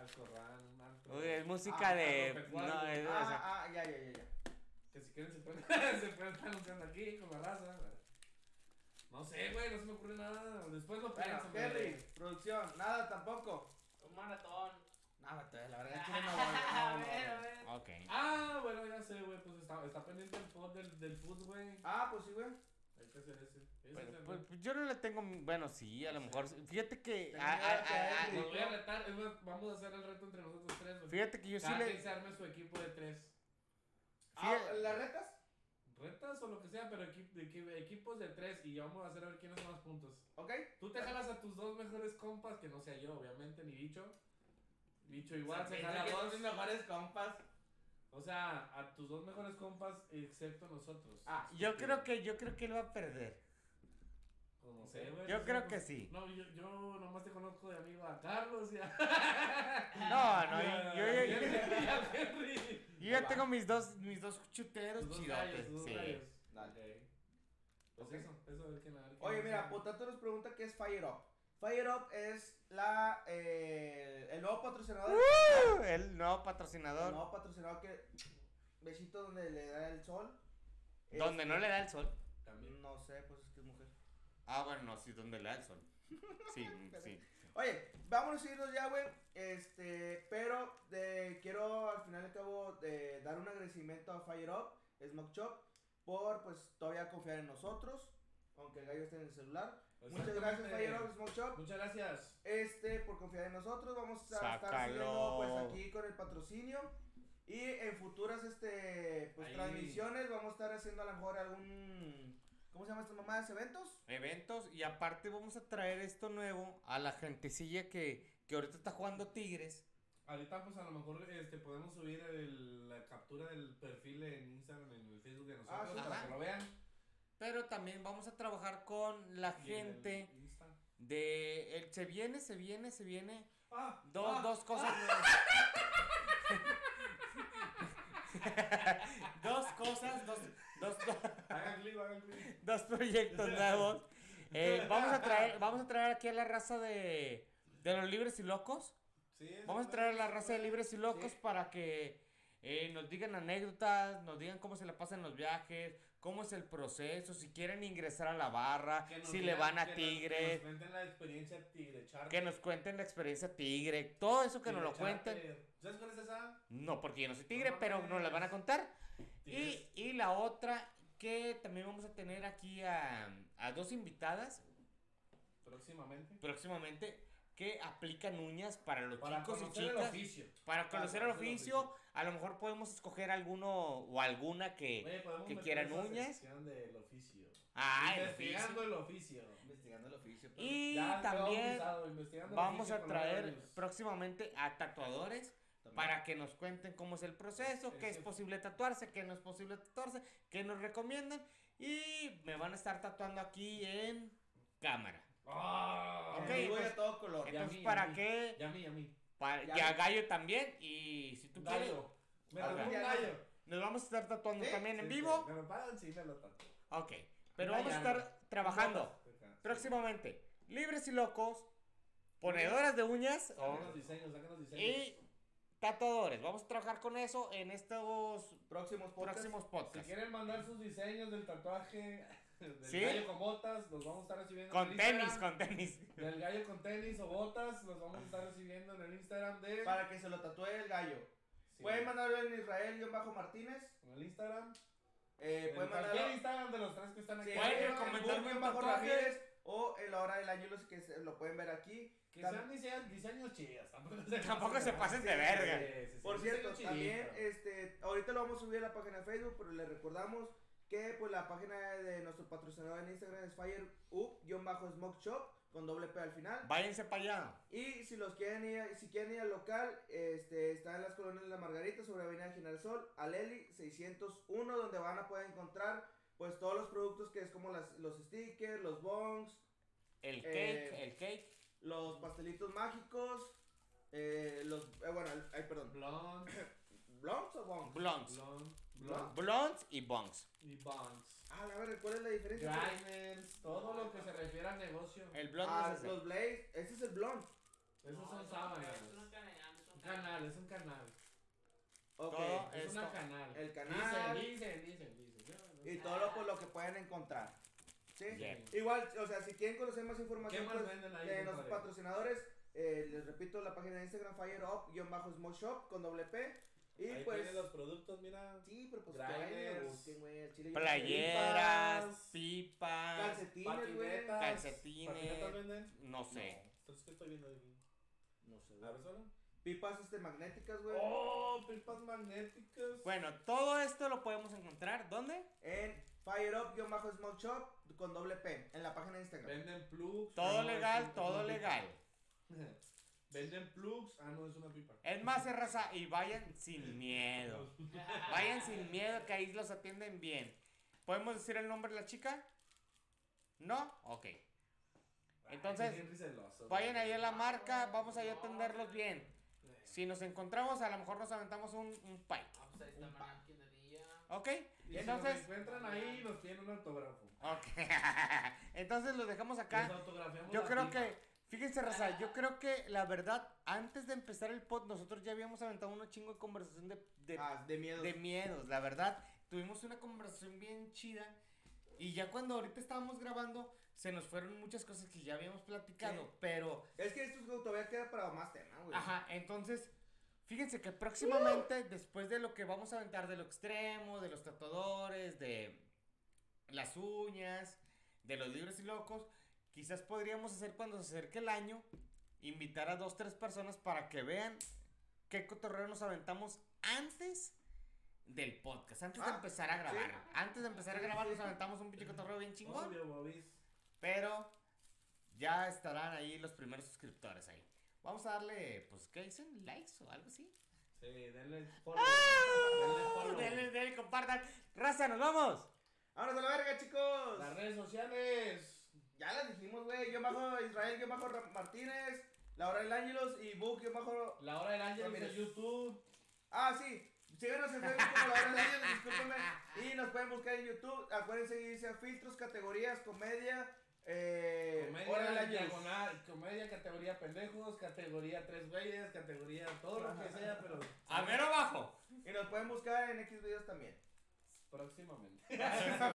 Al corral, un antro. Uy, es música Ah, de. agropecuario. No, es, o sea, Ah, ah, ya, ya, ya, ya. Que si quieren se pueden, se pueden estar anunciando aquí con la raza. No sé, güey, no se me ocurre nada. Después lo Bueno, pienso. Henry, producción, nada tampoco. Un maratón. Nada, la verdad, chile no, A no, no, ver, a ver. ok. Ah, bueno, ya sé, güey, pues está, está pendiente el pod del, del food, güey. Ah, pues sí, güey. Hay que hacer ese. Pero, pues, pues, yo no le tengo. Bueno, sí, a lo mejor. Fíjate que. Tengo ah, miedo ah, que ah, haya ah, Los voy a retar, es más, vamos a hacer el reto entre nosotros tres, güey. Fíjate que yo sí Cada le. quien se arme su equipo de tres. Ah, ¿Las retas? Retas o lo que sea, pero equi- equi- equipos de tres y ya vamos a hacer a ver quién hace más puntos. ¿Ok? Tú te jalas a tus dos mejores compas, que no sea yo, obviamente, ni bicho. Bicho igual se Piensa jala que a dos. mis mejores compas. O sea, a tus dos mejores compas, excepto nosotros. Ah, Yo creo que yo creo que él va a perder. Como sé, güey. Yo no creo que sí. No, yo, yo nomás te conozco de amigo a Carlos y a. No, no, yo, yo, yo- yo ya tengo mis dos, mis dos chuteros dos chidotes. gallos, tus dos sí. gallos. Dale. Ok. Pues eso, eso, a ver quién a ver quién Oye, mira, Potato nos pregunta qué es Fire Up. Fire Up es la, eh, el nuevo patrocinador. Uh, el nuevo El patrocinador. nuevo patrocinador que. Besito donde le da el sol. Donde no Este, le da el sol. También. No sé, pues es que es mujer. Ah, bueno, no, sí, donde sol. Sí, sí. Oye, vámonos a irnos ya, güey. Este, pero eh, quiero al final y al cabo de dar un agradecimiento a Fire Up, Smoke Shop, por pues todavía confiar en nosotros, aunque el gallo esté en el celular. Muchas gracias. Fire Up, Smoke Shop. Muchas gracias. Este, por confiar en nosotros, vamos a estar siguiendo pues aquí con el patrocinio. Y en futuras este pues Ahí. transmisiones vamos a estar haciendo a lo mejor algún ¿cómo se llama estas mamadas? ¿Eventos? Eventos y aparte vamos a traer esto nuevo a la gentecilla que, que ahorita está jugando Tigres. Ahorita pues a lo mejor este, podemos subir el- la captura del perfil en Instagram, en el Facebook de nosotros, Ah, sí. para que lo vean. Pero también vamos a trabajar con la el gente de... El, se viene, se viene, se viene. Ah, Dos, ah, dos cosas nuevas. dos cosas, dos, dos, Hagan clip, hagan clip. dos proyectos nuevos. Eh, vamos, a traer, vamos a traer aquí a la raza de, de los libres y locos. Sí, Vamos a traer a la raza de libres y locos Sí. para que eh, nos digan anécdotas, nos digan cómo se le pasan los viajes, cómo es el proceso, si quieren ingresar a la barra, si le van a que nos- Que nos cuenten la experiencia Tigre Charter. que nos cuenten la experiencia tigre, todo eso que nos Tigre lo cuenten. ¿Sabes cuál es esa? No, porque yo no soy tigre, No pero nos la van a contar. Y, y la otra, que también vamos a tener aquí a, a dos invitadas Próximamente. próximamente que aplican uñas para los Para chicos y conocer el chicas. oficio. Para Para conocer el conocer el oficio, a lo mejor podemos escoger alguno o alguna que... Oye, que uñas. sección del oficio. Ah, el Investigando oficio. el oficio. Investigando el oficio. Y también bautizado, investigando el vamos a traer próximamente a tatuadores también. para que nos cuenten cómo es el proceso, qué es posible tatuarse, qué no es posible tatuarse, qué nos recomiendan. Y me van a estar tatuando aquí en cámara. Ah, Ok, En vivo y pues, a todo color. Entonces, ¿para qué? Y a mí, a mí. Para, y a. Gallo también. Y si tú quieres. Me un gallo. nos vamos a estar tatuando también en vivo. sí, Me lo pagan, sí, me lo tatúo. Ok. Pero vamos a estar trabajando próximamente. Libres y locos, ponedoras de uñas los diseños, los diseños. y tatuadores. Vamos a trabajar con eso en estos Próximos podcasts. próximos Si podcasts. quieren mandar sus diseños del tatuaje del ¿Sí? gallo con botas, los vamos a estar recibiendo Con en el tenis, Instagram. con tenis. Del gallo con tenis o botas, los vamos a estar recibiendo en el Instagram de... Para que se lo tatúe el gallo. Sí, Pueden mandarlo en Israel-Martínez. En el Instagram. Eh, en pueden cualquier mandarlo. Instagram de los tres que están aquí. Sí, Pueden en un bajo. Ramírez o en la hora del año los que se- lo pueden ver aquí. Que Tam- sean diseños, diseños chidos. Tampoco se, Tampoco se pasen de verga. Sí, sí, sí, Por cierto, chidito. también este, ahorita lo vamos a subir a la página de Facebook, pero les recordamos que pues la página de nuestro patrocinador en Instagram es fireup-smoke shop con doble P al final. Váyanse para allá. Y si los quieren ir, si quieren ir al local, este, está en las colonias de la Margarita sobre Avenida General Sol, Aleli 601, donde van a poder encontrar pues todos los productos que es como las, los stickers, los bongs, El cake, Eh, el cake. los pastelitos mágicos, eh, los, eh, bueno, el- ay, perdón, Blonde, ¿blondes o bongs? Blondes. Blonde. blonde Blondes y bongs. y bonds. Ah, a ver, ¿cuál es la diferencia? Grinders, todo lo que se refiere al negocio. El blonde Ah, es ese. los blades, ese es el blonde. Esos No, son sábanas. Es un canal, es un canal, es un canal. Ok. Todo Es Esto- una canal. el canal. Dicen, dicen, dicen, Y todo lo, pues, lo que pueden encontrar. ¿Sí? Yeah. Igual, o sea, si quieren conocer más ¿Qué información más pues, de nuestros patrocinadores, eh, les repito la página de Instagram, fireup-smoke shop con doble P. Y Ahí pues. tienen los productos, mira. Sí, pero pues que Grinders, güey. chile sé. Playeras, pipas, Calcetines, güey. Calcetines. ¿Patinetas venden? no sé. Entonces, ¿qué estoy viendo ahí? No sé, A güey. ver, solo. Pipas este, magnéticas, güey. Oh, pipas magnéticas. Bueno, todo esto lo podemos encontrar, ¿dónde? En Fire Up-Smoke Shop con doble P en la página de Instagram. Venden plugs. Todo legal, todo legal. Venden plugs. Ah, no, es una pipa. Es más, eh, raza, y vayan sin miedo. Vayan sin miedo, que ahí los atienden bien. ¿Podemos decir el nombre de la chica? ¿No? Ok. Entonces, Vayan ahí a la marca, vamos ahí a atenderlos bien. Si nos encontramos, a lo mejor nos aventamos un, un pie. Ah, pues. ¿Ok? Y si Entonces, nos encuentran ahí, nos piden un autógrafo. ok. Entonces los dejamos acá. Yo creo que, fíjense, Raza, yo creo que la verdad, antes de empezar el pod, nosotros ya habíamos aventado unos chingo de conversación de, de, Ah, de miedo. de miedos. La verdad, tuvimos una conversación bien chida. Y ya cuando ahorita estábamos grabando, se nos fueron muchas cosas que ya habíamos platicado. Sí. Pero Es que esto todavía queda para más tema, güey. Ajá, entonces, fíjense que próximamente, después de lo que vamos a aventar de lo extremo, de los tatuadores, de las uñas, de los libros y locos, quizás podríamos hacer cuando se acerque el año, invitar a dos, tres personas para que vean qué cotorreo nos aventamos antes del podcast, antes de Ah, empezar a grabar. sí. Antes de empezar a grabar nos aventamos un pinche cotorreo bien chingón. Pero ya estarán ahí los primeros suscriptores ahí. Vamos a darle, pues, ¿qué dicen? ¿Likes o algo así? Sí, denle follow. denle follow. Denle, denle, compartan. Raza, nos vamos. ¡Vámonos a la verga, chicos! Las redes sociales. Ya las dijimos, güey. Yo bajo Israel, yo bajo Martínez, Laura El Ángelos y Book, yo bajo. La hora del ángel Ramírez. de YouTube. Ah, sí. Síganos en Facebook como Laura El Ángelos, discúlpenme. Y nos pueden buscar en YouTube. Acuérdense de irse a filtros, categorías, comedia. Eh, Hora del Comedia, Ángelos. diagonal, comedia, categoría pendejos, categoría tres güeyes, categoría todo lo que sea, pero A ver abajo. Y nos pueden buscar en X videos también. próximamente.